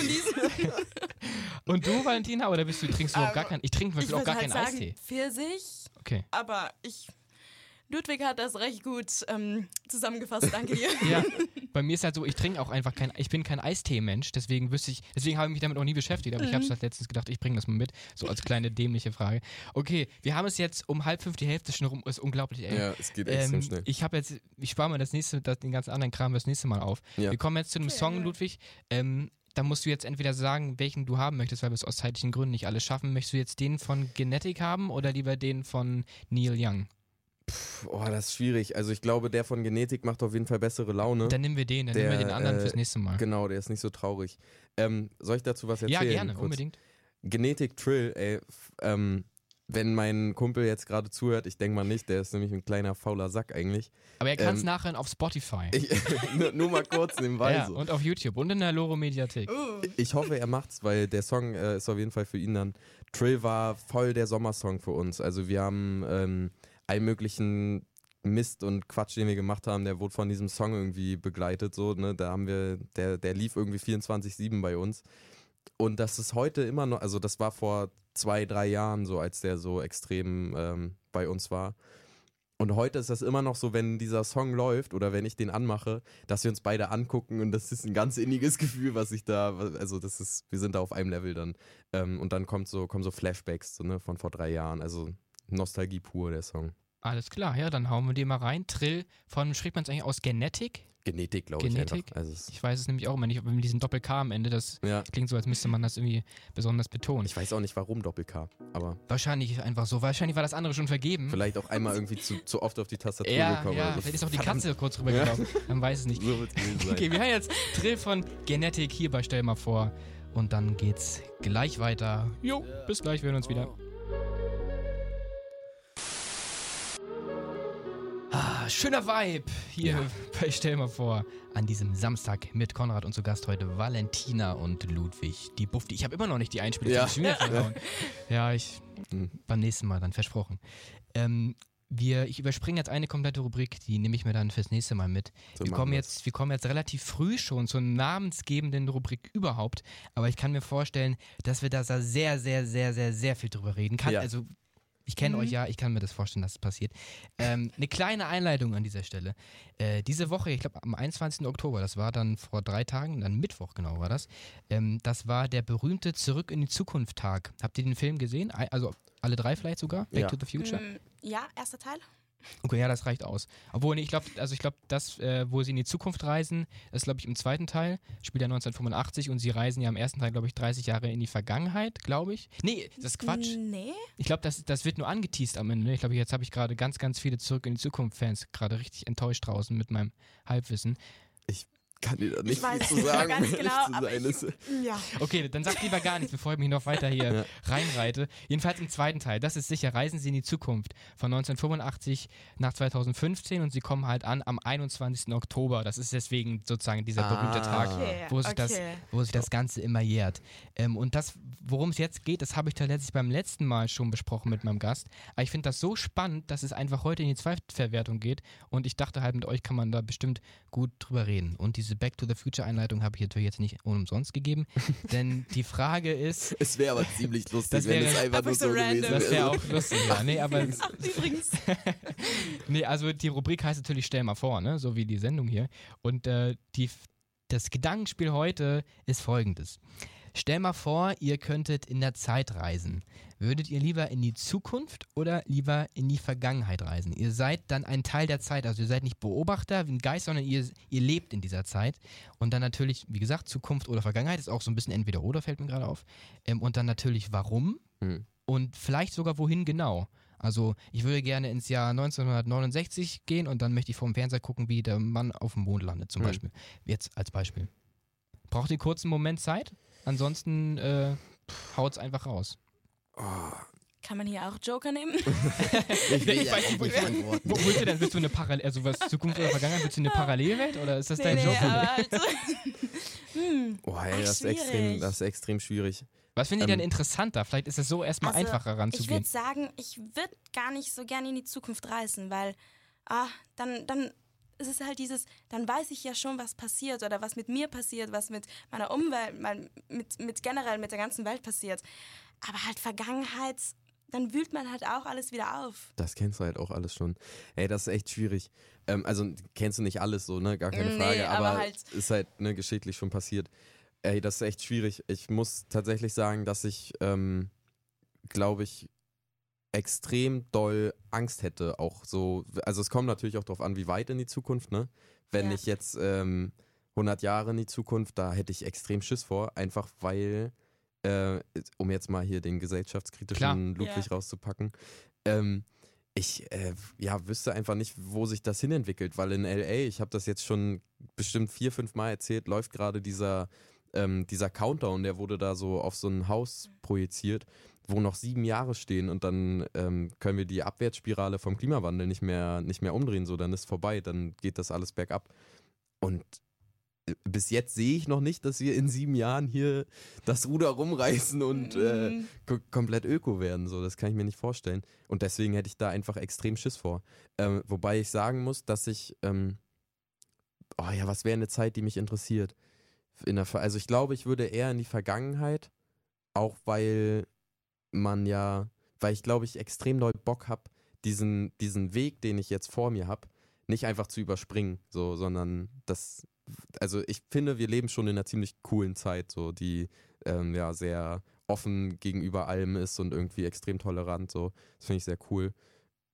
diesen. <laughs> Und du, Valentina, oder bist du, trinkst du überhaupt gar keinen? Ich trinke zum Ich Beispiel auch gar halt keinen sagen, Eistee. Pfirsich, Okay. aber ich. Ludwig hat das recht gut ähm, zusammengefasst, danke dir. <laughs> Ja, <laughs> bei mir ist halt so, ich trinke auch einfach kein, ich bin kein Eistee-Mensch, deswegen wüsste ich, deswegen habe ich mich damit auch nie beschäftigt, aber ich habe es halt letztens gedacht, ich bringe das mal mit, so als kleine dämliche Frage. Okay, wir haben es jetzt um halb fünf, die Hälfte schon rum, ist unglaublich eng. ja, es geht extrem Ähm, schnell. ich habe jetzt, ich spare mir das nächste, das, den ganzen anderen Kram das nächste Mal auf. Ja. Wir kommen jetzt zu einem Okay, Song, ja. Ludwig. Ähm, da musst du jetzt entweder sagen, welchen du haben möchtest, weil wir es aus zeitlichen Gründen nicht alles schaffen. Möchtest du jetzt den von Genetic haben oder lieber den von Neil Young? Oh, das ist schwierig. Also ich glaube, der von Genetik macht auf jeden Fall bessere Laune. Dann nehmen wir den, dann nehmen wir Der, den anderen äh, fürs nächste Mal. Genau, der ist nicht so traurig. Ähm, soll ich dazu was erzählen? Ja, gerne, kurz? unbedingt. Genetik Trill, ey, ähm, wenn mein Kumpel jetzt gerade zuhört, ich denke mal nicht, der ist nämlich ein kleiner fauler Sack eigentlich. Aber er kann es Ähm, nachhören auf Spotify. Ich, <laughs> nur, nur mal kurz nebenbei <laughs> ja, so. und auf YouTube und in der Loro Mediathek. Ich hoffe, er macht's, weil der Song äh, ist auf jeden Fall für ihn dann. Trill war voll der Sommersong für uns. Also wir haben ähm, allen möglichen Mist und Quatsch, den wir gemacht haben, der wurde von diesem Song irgendwie begleitet. So, ne? Da haben wir, der, der lief irgendwie 24-7 bei uns. Und das ist heute immer noch, also das war vor zwei, drei Jahren so, als der so extrem ähm, bei uns war. Und heute ist das immer noch so, wenn dieser Song läuft oder wenn ich den anmache, dass wir uns beide angucken und das ist ein ganz inniges <laughs> Gefühl, was ich da, also das ist, wir sind da auf einem Level dann. Ähm, und dann kommt so, kommen so Flashbacks so, ne, von vor drei Jahren. Also Nostalgie pur, der Song. Alles klar, ja, dann hauen wir den mal rein. Trill von, schreibt man es eigentlich aus Genetic? Genetik, glaube ich Genetik? Also Ich weiß es nämlich auch immer nicht, mit diesem Doppel-K am Ende, das ja, klingt so, als müsste man das irgendwie besonders betonen. ich weiß auch nicht, warum Doppel-K, aber Wahrscheinlich einfach so, wahrscheinlich war das andere schon vergeben. vielleicht auch einmal irgendwie zu, zu oft auf die Tastatur ja, gekommen. ja, so. vielleicht ist auch die Verdammt, Katze kurz rübergelaufen. Man weiß es nicht. <laughs> So wird's gewesen sein. Okay, wir haben jetzt Trill von Genetic hier bei Stell mal vor. Und dann geht's gleich weiter. Jo, bis gleich, wir hören uns wieder. Schöner Vibe hier Ja. bei Stell mal vor. An diesem Samstag mit Konrad und zu Gast heute Valentina und Ludwig. Die Bufti. Ich habe immer noch nicht die Einspielung. Ja. Ja, <laughs> ja ich. Mhm. Beim nächsten Mal dann, versprochen. Ähm, wir, ich überspringe jetzt eine komplette Rubrik, die nehme ich mir dann fürs nächste Mal mit. So wir, kommen jetzt, wir kommen jetzt relativ früh schon zur namensgebenden Rubrik überhaupt, aber ich kann mir vorstellen, dass wir da sehr, sehr, sehr, sehr, sehr viel drüber reden. Kann, Ja. Also, ich kenne Mhm. euch ja, ich kann mir das vorstellen, dass es passiert. Ähm, eine kleine Einleitung an dieser Stelle. Äh, diese Woche, ich glaube am 21. Oktober, das war dann vor drei Tagen, dann Mittwoch genau war das, ähm, das war der berühmte Zurück in die Zukunft Tag. Habt ihr den Film gesehen? Also Alle drei vielleicht sogar? Back Ja. to the Future? Mm, ja, erster Teil. Okay, ja, das reicht aus. Obwohl, nee, ich glaube, also ich glaube, das, äh, wo sie in die Zukunft reisen, das glaube ich im zweiten Teil, spielt ja 1985 und sie reisen ja im ersten Teil, glaube ich, 30 Jahre in die Vergangenheit, glaube ich. Nee, das ist Quatsch. Nee. Ich glaube, das, das wird nur angeteased am Ende. Ich glaube, jetzt habe ich gerade ganz, ganz viele Zurück in die Zukunft-Fans gerade richtig enttäuscht draußen mit meinem Halbwissen. Kann dir da nicht weiß viel zu <laughs> sagen, ganz genau, zu sein. ich- Es- Ja. Okay, dann sag lieber gar nichts, bevor ich mich noch weiter hier <laughs> Ja. reinreite. Jedenfalls im zweiten Teil, das ist sicher, reisen sie in die Zukunft von 1985 nach 2015 und sie kommen halt an am 21. Oktober. Das ist deswegen sozusagen dieser berühmte Ah. Tag, Okay, wo sich, das, okay. wo sich das Ganze immer jährt. Ähm, und das, worum es jetzt geht, das habe ich tatsächlich beim letzten Mal schon besprochen mit meinem Gast. Aber ich finde das so spannend, dass es einfach heute in die Zweitverwertung geht. Und ich dachte halt, mit euch kann man da bestimmt gut drüber reden. Und diese Back to the Future Einleitung habe ich natürlich jetzt nicht umsonst gegeben. <laughs> denn die Frage ist, Es wäre aber ziemlich <laughs> lustig, Das wenn wäre es einfach nur so so gewesen random. das wäre wäre. auch lustig, ja. Nee, aber <laughs> Ach, übrigens. Nee, also die Rubrik heißt natürlich Stell mal vor, ne? So wie die Sendung hier. Und äh, die, das Gedankenspiel heute ist folgendes. Stell mal vor, ihr könntet in der Zeit reisen. Würdet ihr lieber in die Zukunft oder lieber in die Vergangenheit reisen? Ihr seid dann ein Teil der Zeit, also ihr seid nicht Beobachter wie ein Geist, sondern ihr, ihr lebt in dieser Zeit. Und dann natürlich, wie gesagt, Zukunft oder Vergangenheit ist auch so ein bisschen entweder oder, fällt mir gerade auf. Ähm, und dann natürlich warum Hm. und vielleicht sogar wohin genau. Also ich würde gerne ins Jahr 1969 gehen und dann möchte ich vor dem Fernseher gucken, wie der Mann auf dem Mond landet, zum Mhm. Beispiel. Jetzt als Beispiel. Braucht ihr kurz einen Moment Zeit? Ansonsten äh, haut's einfach raus. Oh, Kann man hier auch Joker nehmen? <laughs> ich will Ich weiß nicht, antworten. Wo willst du denn? Willst du eine Parallel, also was Zukunft oder Vergangenheit? Willst du eine Parallelwelt oder ist das dein Job? aber <laughs> also, hm. Oh, ey, Ach, das, ist extrem, schwierig. das ist extrem schwierig. Was findet ihr Ähm, denn interessanter? Vielleicht ist es so erstmal Also, einfacher Ich ranzugehen. würde sagen, ich würde gar nicht so gerne in die Zukunft reisen, weil ah, dann, dann ist es halt dieses, dann weiß ich ja schon, was passiert oder was mit mir passiert, was mit meiner Umwelt, mit, mit generell mit der ganzen Welt passiert. Aber halt Vergangenheit, dann wühlt man halt auch alles wieder auf. Das kennst du halt auch alles schon. Ey, das ist echt schwierig. Ähm, also kennst du nicht alles so, ne? Gar keine Nee, Frage, aber, aber halt- ist halt ne, geschichtlich schon passiert. Ey, das ist echt schwierig. Ich muss tatsächlich sagen, dass ich, ähm, glaube ich, extrem doll Angst hätte, auch so, also es kommt natürlich auch darauf an, wie weit in die Zukunft, ne? Wenn Ja. ich jetzt ähm, 100 Jahre in die Zukunft, da hätte ich extrem Schiss vor, einfach weil, äh, um jetzt mal hier den gesellschaftskritischen Klar. Ludwig Ja. rauszupacken, ähm, ich äh, ja, wüsste einfach nicht, wo sich das hinentwickelt, weil in LA, ich habe das jetzt schon bestimmt vier, fünf Mal erzählt, läuft gerade dieser, ähm, dieser Countdown, der wurde da so auf so ein Haus projiziert, wo noch sieben Jahre stehen und dann ähm, können wir die Abwärtsspirale vom Klimawandel nicht mehr, nicht mehr umdrehen, so dann ist vorbei, dann geht das alles bergab. Und bis jetzt sehe ich noch nicht, dass wir in sieben Jahren hier das Ruder rumreißen und äh, Mhm. ko- komplett öko werden. So, das kann ich mir nicht vorstellen. Und deswegen hätte ich da einfach extrem Schiss vor. Ähm, wobei ich sagen muss, dass ich, ähm, oh ja, was wäre eine Zeit, die mich interessiert? In der, also ich glaube, ich würde eher in die Vergangenheit, auch weil man ja, weil ich glaube, ich extrem doll Bock habe, diesen, diesen Weg, den ich jetzt vor mir habe, nicht einfach zu überspringen, so, sondern das, also ich finde, wir leben schon in einer ziemlich coolen Zeit, so, die ähm, ja sehr offen gegenüber allem ist und irgendwie extrem tolerant, so. Das finde ich sehr cool.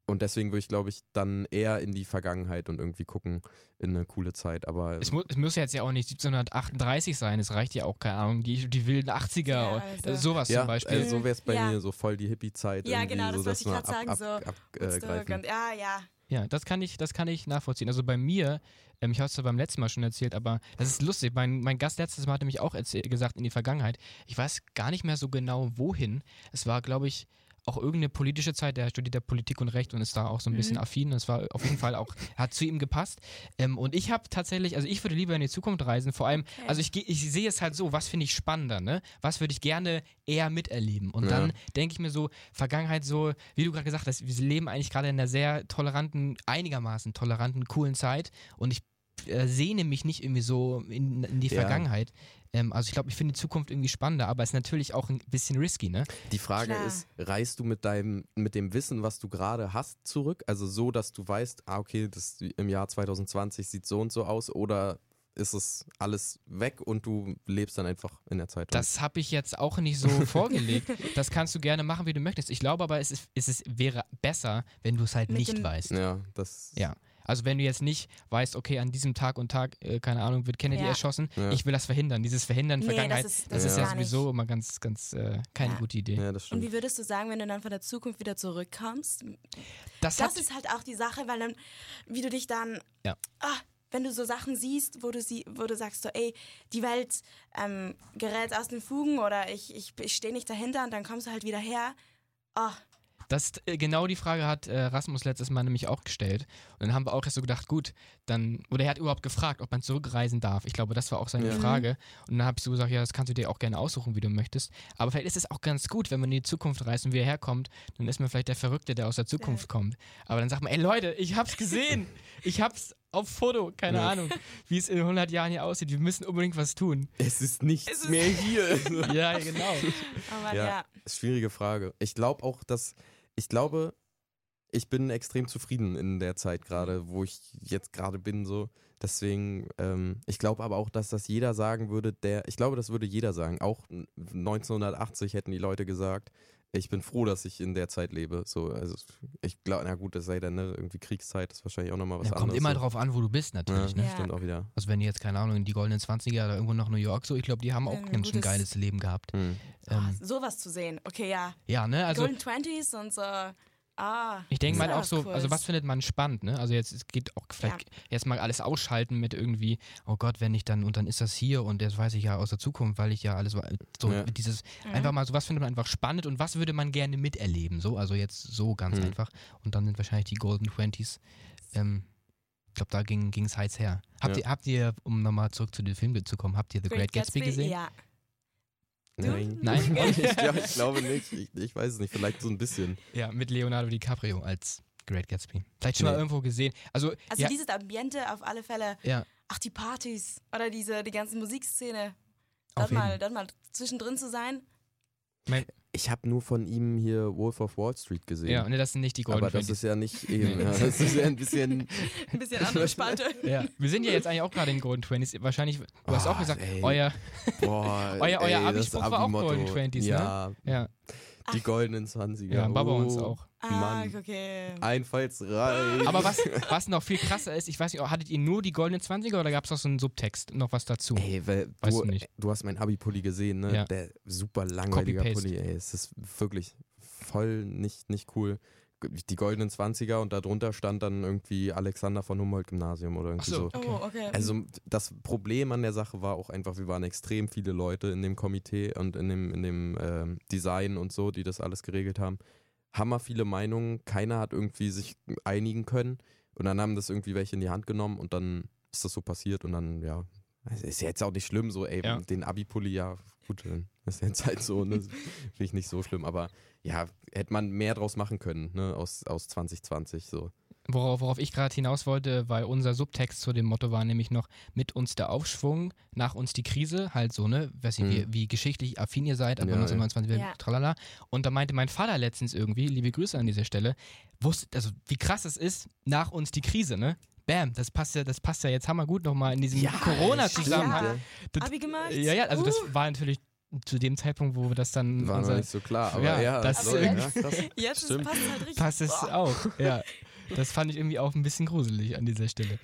Und deswegen würde ich, glaube ich, dann eher in die Vergangenheit und irgendwie gucken in eine coole Zeit. Aber Es, mu es muss jetzt ja auch nicht 1738 sein, es reicht ja auch, keine Ahnung, die, die wilden 80er Ja, oder also- sowas ja, zum Beispiel. äh, so wäre es bei Ja. mir, so voll die Hippie-Zeit. Ja, genau, so, das wollte ich grad sagen, ab, ab, ab, äh, ja, ja. Ja, das kann ich, das kann ich nachvollziehen. Also bei mir, ähm, ich habe es zwar beim letzten Mal schon erzählt, aber das ist lustig. Mein, mein Gast letztes Mal hat nämlich auch erzähl- gesagt in die Vergangenheit. Ich weiß gar nicht mehr so genau wohin. Es war, glaube ich, auch irgendeine politische Zeit. Der studiert ja Politik und Recht und ist da auch so ein bisschen Mhm. affin. Das war auf jeden Fall auch, <laughs> hat zu ihm gepasst. Ähm, und ich habe tatsächlich, also ich würde lieber in die Zukunft reisen. Vor allem, Okay. also ich, ich sehe es halt so, was finde ich spannender, ne? Was würde ich gerne eher miterleben? Und Ja. dann denke ich mir so, Vergangenheit so, wie du gerade gesagt hast, wir leben eigentlich gerade in einer sehr toleranten, einigermaßen toleranten, coolen Zeit und ich äh, sehne mich nicht irgendwie so in, in die Ja. Vergangenheit. Ähm, also ich glaube, ich finde die Zukunft irgendwie spannender, aber es ist natürlich auch ein bisschen risky, ne? Die Frage Klar. ist, reist du mit deinem, mit dem Wissen, was du gerade hast, zurück? Also so, dass du weißt, ah, okay, das im Jahr 2020 sieht so und so aus, oder ist es alles weg und du lebst dann einfach in der Zeit. Das habe ich jetzt auch nicht so <laughs> vorgelegt. Das kannst du gerne machen, wie du möchtest. Ich glaube aber, es, ist, es ist, wäre besser, wenn du es halt Mit nicht weißt. ja, das. Ja. Also wenn du jetzt nicht weißt, okay, an diesem Tag und Tag, äh, keine Ahnung, wird Kennedy Ja. erschossen, Ja. ich will das verhindern. Dieses Verhindern in Nee, Vergangenheit, das ist, das ist ja sowieso immer ganz, ganz äh, keine Ja. gute Idee. Ja, das Und wie würdest du sagen, wenn du dann von der Zukunft wieder zurückkommst? Das, Das ist halt auch die Sache, weil dann, wie du dich dann, Ja. ah, wenn du so Sachen siehst, wo du sie, wo du sagst so, ey, die Welt ähm, gerät aus den Fugen oder ich, ich, ich stehe nicht dahinter und dann kommst du halt wieder her. Ah, das äh, genau die Frage hat äh, Rasmus letztes Mal nämlich auch gestellt. Und dann haben wir auch erst so gedacht, gut, dann, oder er hat überhaupt gefragt, ob man zurückreisen darf. Ich glaube, das war auch seine Ja. Frage. Und dann habe ich so gesagt, ja, das kannst du dir auch gerne aussuchen, wie du möchtest. Aber vielleicht ist es auch ganz gut, wenn man in die Zukunft reist und wieder herkommt, dann ist man vielleicht der Verrückte, der aus der Zukunft kommt. Aber dann sagt man, ey Leute, ich hab's gesehen. <laughs> ich hab's auf Foto, keine Ja. Ahnung, wie es in 100 Jahren hier aussieht. Wir müssen unbedingt was tun. Es ist nichts Es ist- mehr hier. <laughs> ja, genau. <laughs> aber Ja. ja. Schwierige Frage. Ich glaube auch, dass. Ich glaube, ich bin extrem zufrieden in der Zeit gerade, wo ich jetzt gerade bin. So. Deswegen, ähm, ich glaube aber auch, dass das jeder sagen würde, der. Ich glaube, das würde jeder sagen. Auch 1980 hätten die Leute gesagt. Ich bin froh, dass ich in der Zeit lebe. So, also ich glaube, na gut, das sei dann ne, irgendwie Kriegszeit, ist wahrscheinlich auch nochmal was Ja, anderes. kommt immer so. drauf an, wo du bist, natürlich. Ja, Ne? Ja. stimmt auch wieder. Also wenn jetzt, keine Ahnung, in die goldenen 20er oder irgendwo nach New York so, ich glaube, die haben auch ein ganz schön geiles Leben gehabt. Hm. Ah, Ähm, sowas zu sehen. Okay, ja. ja, ne, also Golden Twenties und so. Ah. ich denke mal auch so, cool. also was findet man spannend, ne? Also jetzt, es geht auch vielleicht jetzt mal alles ausschalten mit irgendwie, oh Gott, wenn ich dann, und dann ist das hier und das weiß ich ja aus der Zukunft, weil ich ja alles, so Ja. dieses, Mhm. einfach mal so, was findet man einfach spannend und was würde man gerne miterleben, so, also jetzt so ganz Mhm. einfach. Und dann sind wahrscheinlich die Golden Twenties, ähm, ich glaube, da ging es heiß her. Habt, Ja. ihr, habt ihr, um nochmal zurück zu dem Film zu kommen, habt ihr The Great, Gatsby, gesehen? Ja. Nein. Nein? ich, glaub, <laughs> ich glaube nicht. Ich, ich weiß es nicht. Vielleicht so ein bisschen. Ja, mit Leonardo DiCaprio als Great Gatsby. Vielleicht schon mal Nee. irgendwo gesehen. Also, Also ja, dieses Ambiente auf alle Fälle. ja, Ach, die Partys oder diese, die ganze Musikszene. Dort mal, dort mal zwischendrin zu sein. Ich habe nur von ihm hier Wolf of Wall Street gesehen. ja, ne, das sind nicht die Golden aber das ist ja nicht eben. Ja, das ist ja ein bisschen. <laughs> Ein bisschen andere Spalte. <laughs> Ja, wir sind ja jetzt eigentlich auch gerade in Golden Twenties. Wahrscheinlich, du hast auch gesagt, ey. euer, Boah, <laughs> Euer- euer Abi-Spruch war auch. Golden Twenties, ne? ja, ja, die goldenen 20er. ja, Baba uns Oh, auch. Ah, Mann. okay. Einfallsreich. Aber was, <laughs> was noch viel krasser ist, ich weiß nicht, hattet ihr nur die goldenen 20er oder gab es noch so einen Subtext, noch was dazu? Ey, weil Weißt du, du nicht. du hast meinen Abi-Pulli gesehen, ne? Ja. Der super langweiliger. Pulli, ey. Es ist wirklich voll nicht, nicht cool. Die goldenen 20er und darunter stand dann irgendwie Alexander von Humboldt Gymnasium oder irgendwie Ach so. so. Okay. Oh, okay. Also das Problem an der Sache war auch einfach, wir waren extrem viele Leute in dem Komitee und in dem, in dem ähm, Design und so, die das alles geregelt haben. Hammer viele Meinungen, keiner hat irgendwie sich einigen können und dann haben das irgendwie welche in die Hand genommen und dann ist das so passiert und dann, ja, es ist ja jetzt auch nicht schlimm, so, ey, Ja. den Abi-Pulli, ja, gut, dann ist jetzt halt so, ne, <laughs> finde ich nicht so schlimm, aber ja, hätte man mehr draus machen können, ne, aus, aus 2020, so. Worauf, worauf ich gerade hinaus wollte, weil unser Subtext zu dem Motto war nämlich noch mit uns der Aufschwung, nach uns die Krise, halt so, ne? Weiß ich, wie, Mhm. wie geschichtlich affin ihr seid, aber Ja, ja. 1929 Ja. tralala. Und da meinte mein Vater letztens irgendwie, liebe Grüße an dieser Stelle, wusste, also wie krass es ist, nach uns die Krise, ne? Bam, das passt ja, das passt ja jetzt hammergut nochmal in diesem Corona-Zusammenhang. Ja. Das- Abi gemacht? Ja, ja, also das Uh. war natürlich zu dem Zeitpunkt, wo wir das dann War noch unser, nicht so klar, aber Ja, ja, das irgendwie- ja, Stimmt. passt halt richtig. passt es auch. Ja. Das fand ich irgendwie auch ein bisschen gruselig an dieser Stelle.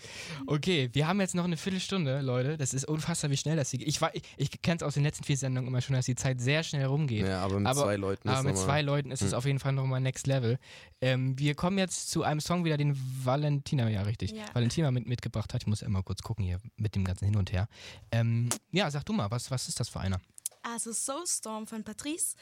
Okay, wir haben jetzt noch eine Viertelstunde, Leute. Das ist unfassbar, wie schnell das hier geht. Ich, war- ich, ich kenne es aus den letzten vier Sendungen immer schon, dass die Zeit sehr schnell rumgeht. Ja, aber mit Aber- zwei Leuten Aber ist mit nochmal- zwei Leuten ist es Hm. auf jeden Fall nochmal Next Level. Ähm, wir kommen jetzt zu einem Song wieder, den Valentina, ja richtig, Ja. Valentina mit, mitgebracht hat. Ich muss immer kurz gucken hier mit dem ganzen Hin und Her. Ähm, ja, sag du mal, was, was ist das für einer? Also Soulstorm von Patrice.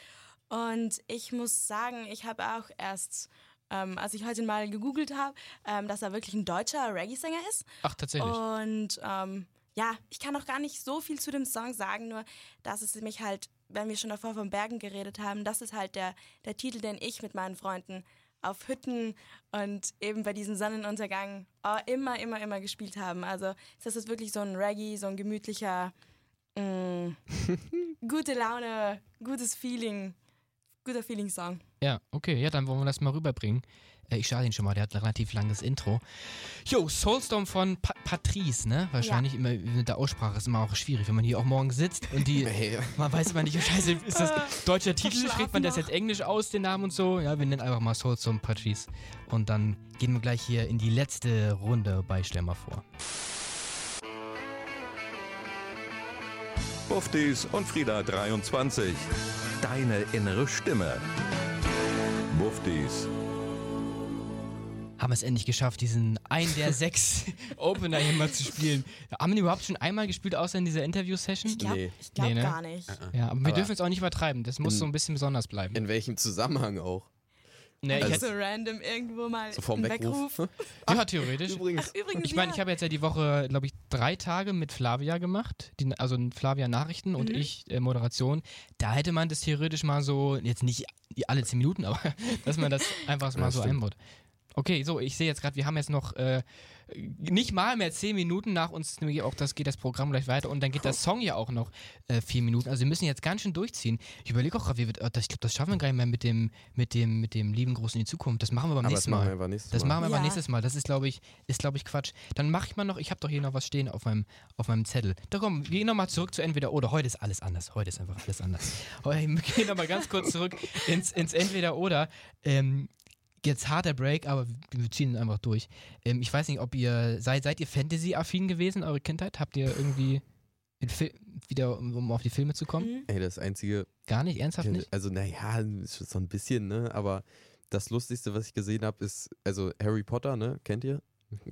Und ich muss sagen, ich habe auch erst, ähm, als ich heute mal gegoogelt habe, ähm, dass er wirklich ein deutscher Reggae-Sänger ist. Ach, tatsächlich. Und ähm, ja, ich kann noch gar nicht so viel zu dem Song sagen, nur dass es mich halt, wenn wir schon davor von Bergen geredet haben, das ist halt der, der Titel, den ich mit meinen Freunden auf Hütten und eben bei diesem Sonnenuntergang oh, immer, immer, immer gespielt haben. Also das ist wirklich so ein Reggae, so ein gemütlicher, mh, <laughs> gute Laune, gutes Feeling guter Feeling-Song. Ja, okay, ja, dann wollen wir das mal rüberbringen. Äh, ich starte ihn schon mal, der hat ein relativ langes Intro. Jo, Soulstorm von pa Patrice, ne? Wahrscheinlich immer mit der Aussprache ist immer auch schwierig, wenn man hier auch morgen sitzt und die. <laughs> Hey, Man weiß immer nicht, scheiße, ist das <laughs> deutscher Titel? Spricht man das jetzt Englisch aus, den Namen und so? Ja, wir nennen einfach mal Soulstorm Patrice. Und dann gehen wir gleich hier in die letzte Runde bei Stell mal vor. Buftis und Frieda 23. Deine innere Stimme. Buftis. Haben es endlich geschafft, diesen einen der <laughs> sechs <laughs> Opener hier mal zu spielen. Haben die überhaupt schon einmal gespielt, außer in dieser Interview-Session? Ich glaube Nee. glaub Nee, ne? gar nicht. Ja, aber wir Aber- dürfen es auch nicht übertreiben. Das muss In- so ein bisschen besonders bleiben. in welchem Zusammenhang auch? Nee, ich Also hätte, so random irgendwo mal So vorm Weckruf? Weckruf. ja, theoretisch. Übrigens. Ach, übrigens, Ich meine, ja. ich habe jetzt ja die Woche, glaube ich, drei Tage mit Flavia gemacht, die, also Flavia Nachrichten und Mhm. ich äh, Moderation. Da hätte man das theoretisch mal so, jetzt nicht alle zehn Minuten, <laughs> aber dass man das einfach mal Ja, so stimmt. einbaut. Okay, so, ich sehe jetzt gerade, wir haben jetzt noch äh, nicht mal mehr zehn Minuten nach uns, nämlich auch das geht das Programm gleich weiter und dann geht der Song ja auch noch äh, vier Minuten. Also wir müssen jetzt ganz schön durchziehen. Ich überlege auch gerade, wie wir, äh, das- ich glaube, das schaffen wir gar nicht mehr mit dem, mit dem, mit dem lieben Großen in die Zukunft. Das machen wir beim Aber das nächsten machen Mal. wir einfach nächstes Das Mal. machen wir aber Ja. nächstes Mal. Das ist, glaube ich, ist, glaube ich, Quatsch. Dann mache ich mal noch, ich habe doch hier noch was stehen auf meinem, auf meinem Zettel. Da komm, wir gehen nochmal zurück zu entweder oder. Heute ist alles anders. Heute ist einfach alles anders. <laughs> Heute, wir gehen nochmal ganz kurz zurück ins, ins entweder oder. Ähm, jetzt harter Break, aber wir ziehen ihn einfach durch. Ähm, ich weiß nicht, ob ihr, seid, seid ihr Fantasy-affin gewesen, eure Kindheit? Habt ihr irgendwie wieder, um, um auf die Filme zu kommen? Mhm. Ey, das einzige, Gar nicht? Ernsthaft nicht? also naja, so ein bisschen, ne? Aber das Lustigste, was ich gesehen habe, ist, also Harry Potter, ne? Kennt ihr?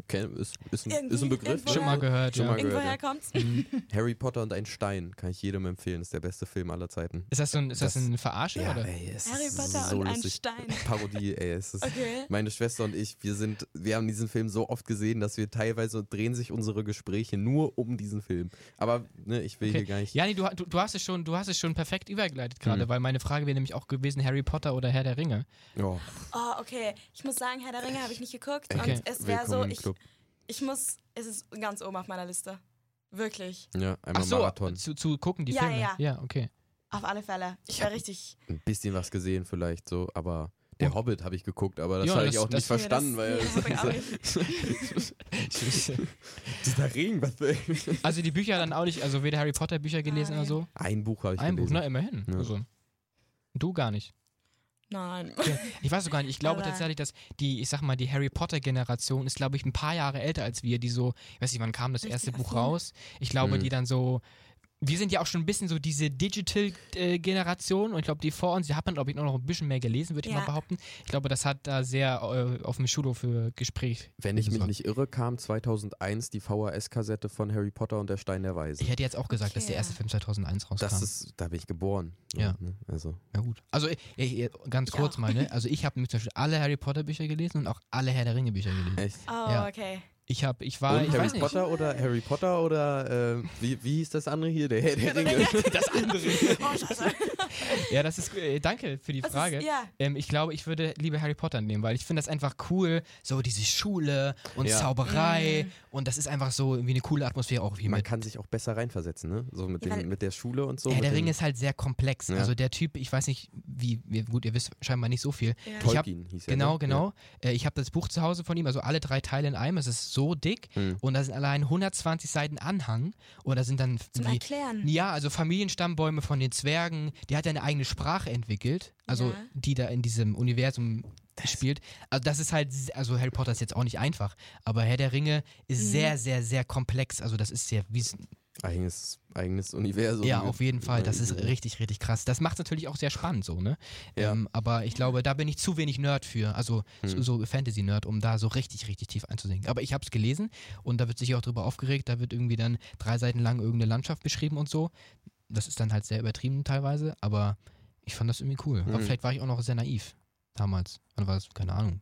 Kennt, ist, ist, ein, ist ein Begriff. Schon mal gehört, Schon ja. mal gehört, Irgendwoher ja. kommt's? Mhm. <laughs> Harry Potter und ein Stein kann ich jedem empfehlen. Ist der beste Film aller Zeiten. Ist das so ein, ist das Das- ein Verarsche, oder? ey, es Harry ist Potter so und ein. Stein. <laughs> Parodie, ey. Es ist, Okay. Meine Schwester und ich, wir sind, wir haben diesen Film so oft gesehen, dass wir teilweise drehen sich unsere Gespräche nur um diesen Film. Aber ne, ich will Okay. hier gar nicht. Jani, du, du, du, hast es schon, du hast es schon perfekt übergeleitet gerade, Mhm. weil meine Frage wäre nämlich auch gewesen, Harry Potter oder Herr der Ringe. Oh, Oh, okay. Ich muss sagen, Herr der Ringe habe ich nicht geguckt. Okay. Und es wäre so, im ich, Club. ich muss, es ist ganz oben auf meiner Liste. Wirklich. Ja, einmal Ach so, Marathon. zu, zu gucken, die Ja, Filme. ja. ja, okay. Auf alle Fälle. Ich wäre richtig. Ein bisschen was gesehen vielleicht so, aber der. Hobbit habe ich geguckt, aber das Ja, habe ich auch das- nicht verstanden, <laughs> weil dieser Regen, was will also die Bücher dann auch nicht, also weder Harry Potter Bücher gelesen Nein. oder so. Ein Buch habe ich Ein Buch, gelesen. ne, immerhin. Ja. Also. Du gar nicht. Nein. Ich weiß sogar nicht, ich glaube Aber- tatsächlich, dass die, ich sag mal, die Harry Potter Generation ist, glaube ich, ein paar Jahre älter als wir, die so, ich weiß nicht, wann kam das erste Buch raus? Ich glaube, Mhm. die dann so, wir sind ja auch schon ein bisschen so diese Digital-Generation und ich glaube, die vor uns, die hat man, glaube ich, noch ein bisschen mehr gelesen, würde ich Ja. mal behaupten. Ich glaube, das hat da sehr äh, auf dem Schulhof für Gespräch. Wenn ich mich nicht irre, kam 2001 die VHS-Kassette von Harry Potter und der Stein der Weisen. Ich hätte jetzt auch gesagt, dass der Okay. erste Film 2001 rauskam. Das ist, da bin ich geboren. Ja. ne, Also, ja gut. Also ich, ich, ganz Ich kurz auch. mal, ne? <laughs> Also ich habe zum Beispiel alle Harry Potter Bücher gelesen und auch alle Herr der Ringe Bücher gelesen. echt. Oh, Ja. okay. Ich habe, ich war, und ich Harry weiß nicht. Potter oder Harry Potter oder äh, wie, wie hieß das andere hier? Der Herr der <laughs> Ringe. Das andere. Ja, das ist, äh, danke für die Was Frage. Ist, ja. Ähm, ich glaube, ich würde lieber Harry Potter nehmen, weil ich finde das einfach cool, so diese Schule und Ja. Zauberei Mhm. und das ist einfach so irgendwie eine coole Atmosphäre auch wie Man mit. kann sich auch besser reinversetzen, ne? So mit, Ja, dem, mit der Schule und so. Mit der dem Ringe ist halt sehr komplex. Ja. Also der Typ, ich weiß nicht, wie, wie gut, ihr wisst scheinbar nicht so viel. Ja. Ich hab- Tolkien hieß er. Genau, ne? genau. Äh, ich habe das Buch zu Hause von ihm, also alle drei Teile in einem. Es ist so dick Hm. und da sind allein 120 Seiten Anhang und da sind dann Zum die, Erklären. Ja, also Familienstammbäume von den Zwergen. Die hat ja eine eigene Sprache entwickelt, also Ja. die da in diesem Universum spielt. Also das ist halt, also Harry Potter ist jetzt auch nicht einfach, aber Herr der Ringe ist Mhm. sehr, sehr, sehr komplex. Also das ist sehr, wie es- Eigenes, eigenes Universum. ja, auf jeden Fall. Das ist Ja. richtig, richtig krass. Das macht es natürlich auch sehr spannend so, ne? Ja. Ähm, aber ich glaube, da bin ich zu wenig Nerd für, also so, Hm. so Fantasy-Nerd, um da so richtig, richtig tief einzusinken. Aber ich habe es gelesen und da wird sich auch drüber aufgeregt. Da wird irgendwie dann drei Seiten lang irgendeine Landschaft beschrieben und so. Das ist dann halt sehr übertrieben teilweise, aber ich fand das irgendwie cool. Aber Hm. vielleicht war ich auch noch sehr naiv damals. Wann war das? Keine Ahnung.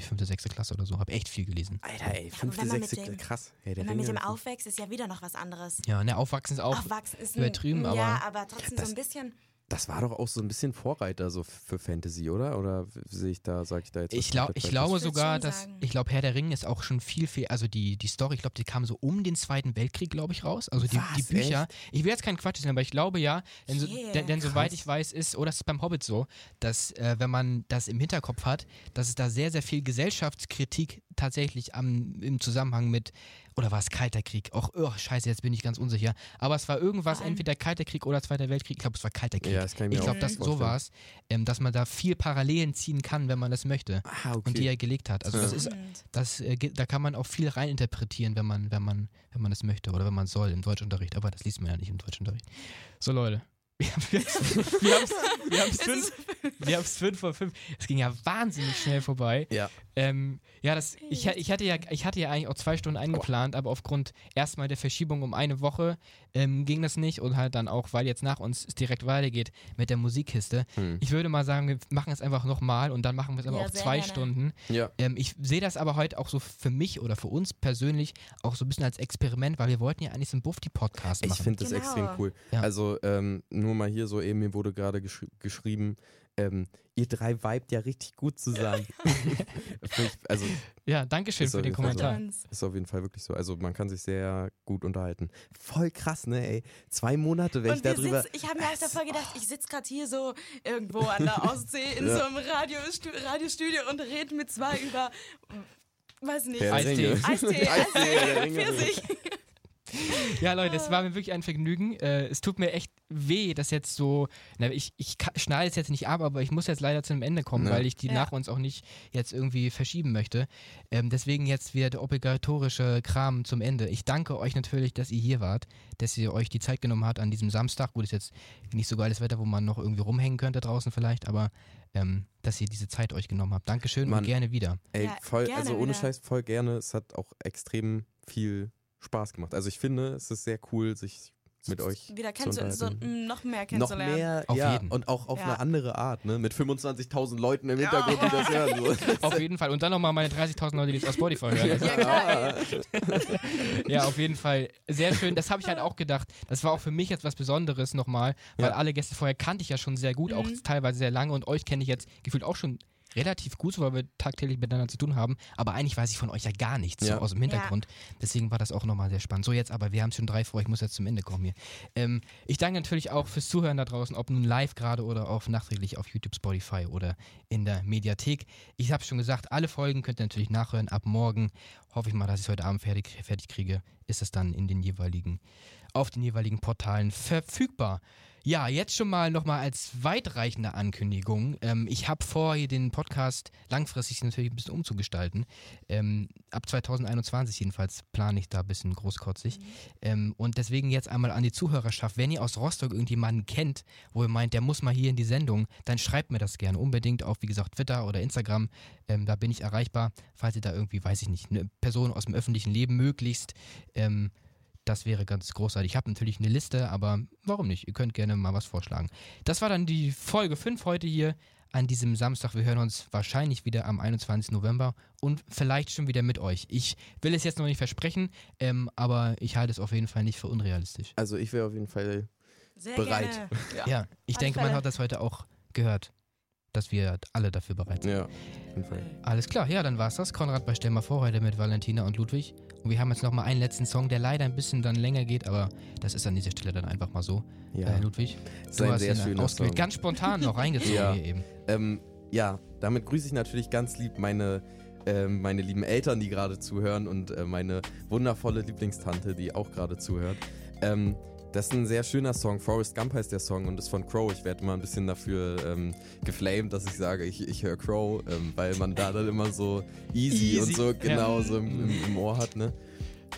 Die fünfte, sechste Klasse oder so. Habe echt viel gelesen. Alter, ey, fünfte, wenn man mit sechste, dem- krass. Hey, der Wenn man mit dem aufwächst, ist ja wieder noch was anderes. Ja, ne, Aufwachsen ist auch. Aufwachsen ist übertrieben, ein, aber- Ja, aber trotzdem Das- so ein bisschen. Das war doch auch so ein bisschen Vorreiter so für Fantasy, oder? Oder sehe ich da, sage ich da jetzt Ich, glaub, ich glaube sogar, dass, ich glaube, Herr der Ringe ist auch schon viel, viel, also die, die Story, ich glaube, die kam so um den Zweiten Weltkrieg, glaube ich, raus. Also die, die Was, Bücher. Ich will jetzt keinen Quatsch sagen, aber ich glaube ja, denn, so, Yeah, denn, denn soweit ich weiß, ist, oder das ist beim Hobbit so, dass äh, wenn man das im Hinterkopf hat, dass es da sehr, sehr viel Gesellschaftskritik tatsächlich am, im Zusammenhang mit, oder war es Kalter Krieg? Och, oh, scheiße, jetzt bin ich ganz unsicher. Aber es war irgendwas, allem- entweder Kalter Krieg oder Zweiter Weltkrieg. Ich glaube, es war Kalter Krieg. Ja, das kann ich mir ich glaube, das so war es, ähm, dass man da viel Parallelen ziehen kann, wenn man das möchte Ah, okay. und die er gelegt hat. Also das Ja. ist, Spannend. das, äh, da kann man auch viel reininterpretieren, wenn man, wenn man, wenn man das möchte oder wenn man soll im Deutschunterricht. Aber das liest man ja nicht im Deutschunterricht. So Leute, wir haben es wir haben's, wir haben's fünf, wir haben's fünf vor fünf. Es ging ja wahnsinnig schnell vorbei. Ja. Ähm, ja, das, ich, ich, hatte ja, ich hatte ja eigentlich auch zwei Stunden eingeplant, aber aufgrund erstmal der Verschiebung um eine Woche ähm, ging das nicht und halt dann auch, weil jetzt nach uns es direkt weitergeht mit der Musikkiste. Hm. Ich würde mal sagen, wir machen es einfach nochmal und dann machen wir es aber Ja, auch zwei gerne. Stunden. Ja. Ähm, ich sehe das aber heute auch so für mich oder für uns persönlich auch so ein bisschen als Experiment, weil wir wollten ja eigentlich so einen Bufti-Podcast Ich machen. finde das Genau. extrem cool. Ja. Also ähm, nur mal hier so eben, mir wurde gerade geschri geschrieben, ähm, ihr drei vibet ja richtig gut zusammen. <laughs> Also ja, danke schön für den so. Kommentar. Uns. ist auf jeden Fall wirklich so. Also man kann sich sehr gut unterhalten. Voll krass, ne, ey. Zwei Monate, wenn ich darüber. sitz, ich habe mir halt davor gedacht, ich sitze gerade hier so irgendwo an der <laughs> Ostsee in Ja. so einem Radiostu Radiostudio und rede mit zwei über, weiß nicht, Eistee. Ringe. Eistee, Eistee, <laughs> Herr der Ringe. Pfirsich. Ja, Leute, es war mir wirklich ein Vergnügen. Äh, es tut mir echt weh, dass jetzt so. Na, ich ich schneide es jetzt nicht ab, aber ich muss jetzt leider zu einem Ende kommen, Ja. weil ich die Ja. nach uns auch nicht jetzt irgendwie verschieben möchte. Ähm, deswegen jetzt wieder der obligatorische Kram zum Ende. Ich danke euch natürlich, dass ihr hier wart, dass ihr euch die Zeit genommen habt an diesem Samstag. Gut, ist jetzt nicht so geiles Wetter, wo man noch irgendwie rumhängen könnte draußen vielleicht, aber ähm, dass ihr diese Zeit euch genommen habt. Dankeschön Mann. und gerne wieder. Ey, Ja, voll, gerne also ohne wieder. Scheiß voll gerne. Es hat auch extrem viel Spaß gemacht. Also ich finde, es ist sehr cool, sich mit euch Wieder zu kennenzulernen, so, noch mehr noch kennenzulernen. mehr, Auf ja, jeden. und auch auf Ja. eine andere Art, ne? Mit 25.000 Leuten im Hintergrund, die das hören. So. <laughs> Auf jeden Fall. Und dann nochmal meine 30.000 Leute, die es auf Spotify hören. Ja, klar. <laughs> Ja, auf jeden Fall. Sehr schön. Das habe ich halt auch gedacht. Das war auch für mich jetzt was Besonderes nochmal, weil Ja. alle Gäste vorher kannte ich ja schon sehr gut, auch Mhm. teilweise sehr lange und euch kenne ich jetzt gefühlt auch schon relativ gut, weil wir tagtäglich miteinander zu tun haben. Aber eigentlich weiß ich von euch ja gar nichts Ja. so aus dem Hintergrund. Deswegen war das auch nochmal sehr spannend. So jetzt aber, wir haben schon drei vor, ich muss jetzt zum Ende kommen hier. Ähm, ich danke natürlich auch fürs Zuhören da draußen, ob nun live gerade oder auch nachträglich auf YouTube, Spotify oder in der Mediathek. Ich habe schon gesagt, alle Folgen könnt ihr natürlich nachhören. Ab morgen hoffe ich mal, dass ich es heute Abend fertig, fertig kriege. Ist es dann in den jeweiligen, auf den jeweiligen Portalen verfügbar. Ja, jetzt schon mal nochmal als weitreichende Ankündigung. Ähm, ich habe vor, hier den Podcast langfristig natürlich ein bisschen umzugestalten. Ähm, ab 2021 jedenfalls plane ich da ein bisschen großkotzig. Ähm, und deswegen jetzt einmal an die Zuhörerschaft. Wenn ihr aus Rostock irgendjemanden kennt, wo ihr meint, der muss mal hier in die Sendung, dann schreibt mir das gerne unbedingt auf, wie gesagt, Twitter oder Instagram. Ähm, da bin ich erreichbar, falls ihr da irgendwie, weiß ich nicht, eine Person aus dem öffentlichen Leben möglichst. Das wäre ganz großartig. Ich habe natürlich eine Liste, aber warum nicht? Ihr könnt gerne mal was vorschlagen. Das war dann die Folge 5 heute hier an diesem Samstag. Wir hören uns wahrscheinlich wieder am 21. November und vielleicht schon wieder mit euch. Ich will es jetzt noch nicht versprechen, ähm, aber ich halte es auf jeden Fall nicht für unrealistisch. Also ich wäre auf jeden Fall. Sehr Bereit. Gerne. Ja, Ja. ich alle denke, man Fälle. hat das heute auch gehört, dass wir alle dafür bereit sind. Ja, auf jeden Fall. Alles klar, ja, dann war's das. Konrad bei Stell mal vor heute mit Valentina und Ludwig. Und wir haben jetzt nochmal einen letzten Song, der leider ein bisschen dann länger geht, aber das ist an dieser Stelle dann einfach mal so. Ja, Äh, Ludwig, ist du hast sehr ihn ausgewählt. Song. Ganz spontan noch <laughs> reingezogen Ja. hier eben. Ähm, ja, damit grüße ich natürlich ganz lieb meine, ähm, meine lieben Eltern, die gerade zuhören und äh, meine wundervolle Lieblingstante, die auch gerade zuhört. Ähm, das ist ein sehr schöner Song. Forrest Gump heißt der Song und ist von Crow. Ich werde immer ein bisschen dafür ähm, geflamed, dass ich sage, ich, ich höre Crow, ähm, weil man da dann immer so easy, Easy, und so genau so im, im, im Ohr hat, ne?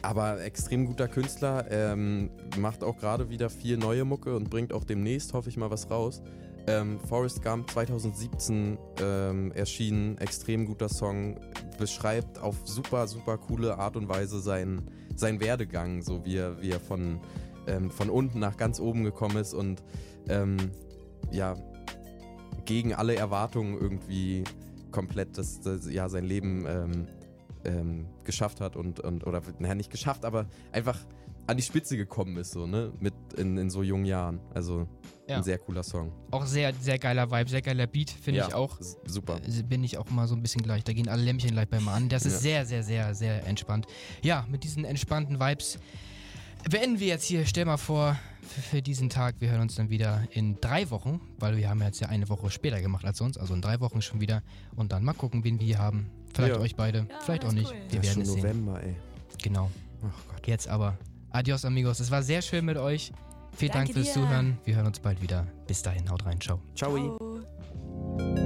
Aber extrem guter Künstler, ähm, macht auch gerade wieder viel neue Mucke und bringt auch demnächst, hoffe ich mal, was raus. Ähm, Forrest Gump 2017 ähm, erschienen, extrem guter Song, beschreibt auf super, super coole Art und Weise seinen, seinen Werdegang, so wie er, wie er von, ähm, von unten nach ganz oben gekommen ist und ähm, ja, gegen alle Erwartungen irgendwie komplett das, das, ja, sein Leben ähm, ähm, geschafft hat und, und oder naja, nicht geschafft, aber einfach an die Spitze gekommen ist, so, ne? Mit in, in so jungen Jahren. Also Ja. ein sehr cooler Song. Auch sehr, sehr geiler Vibe, sehr geiler Beat, finde Ja, ich auch. Super. Äh, Bin ich auch mal so ein bisschen gleich. Da gehen alle Lämpchen gleich bei mir an. Das ist Ja. sehr, sehr, sehr, sehr entspannt. Ja, mit diesen entspannten Vibes beenden wir jetzt hier. Stell mal vor, für, für diesen Tag, wir hören uns dann wieder in drei Wochen, weil wir haben jetzt ja eine Woche später gemacht als sonst, also in drei Wochen schon wieder. Und dann mal gucken, wen wir hier haben. Vielleicht Ja. euch beide, Ja, vielleicht das auch ist nicht. cool. Wir Ja, werden schon es sehen. November, ey. Genau. Ach Gott. Jetzt aber. Adios, amigos. Es war sehr schön mit euch. Vielen Danke Dank fürs dir. Zuhören. Wir hören uns bald wieder. Bis dahin, haut rein. Ciao. Ciao. Ciao.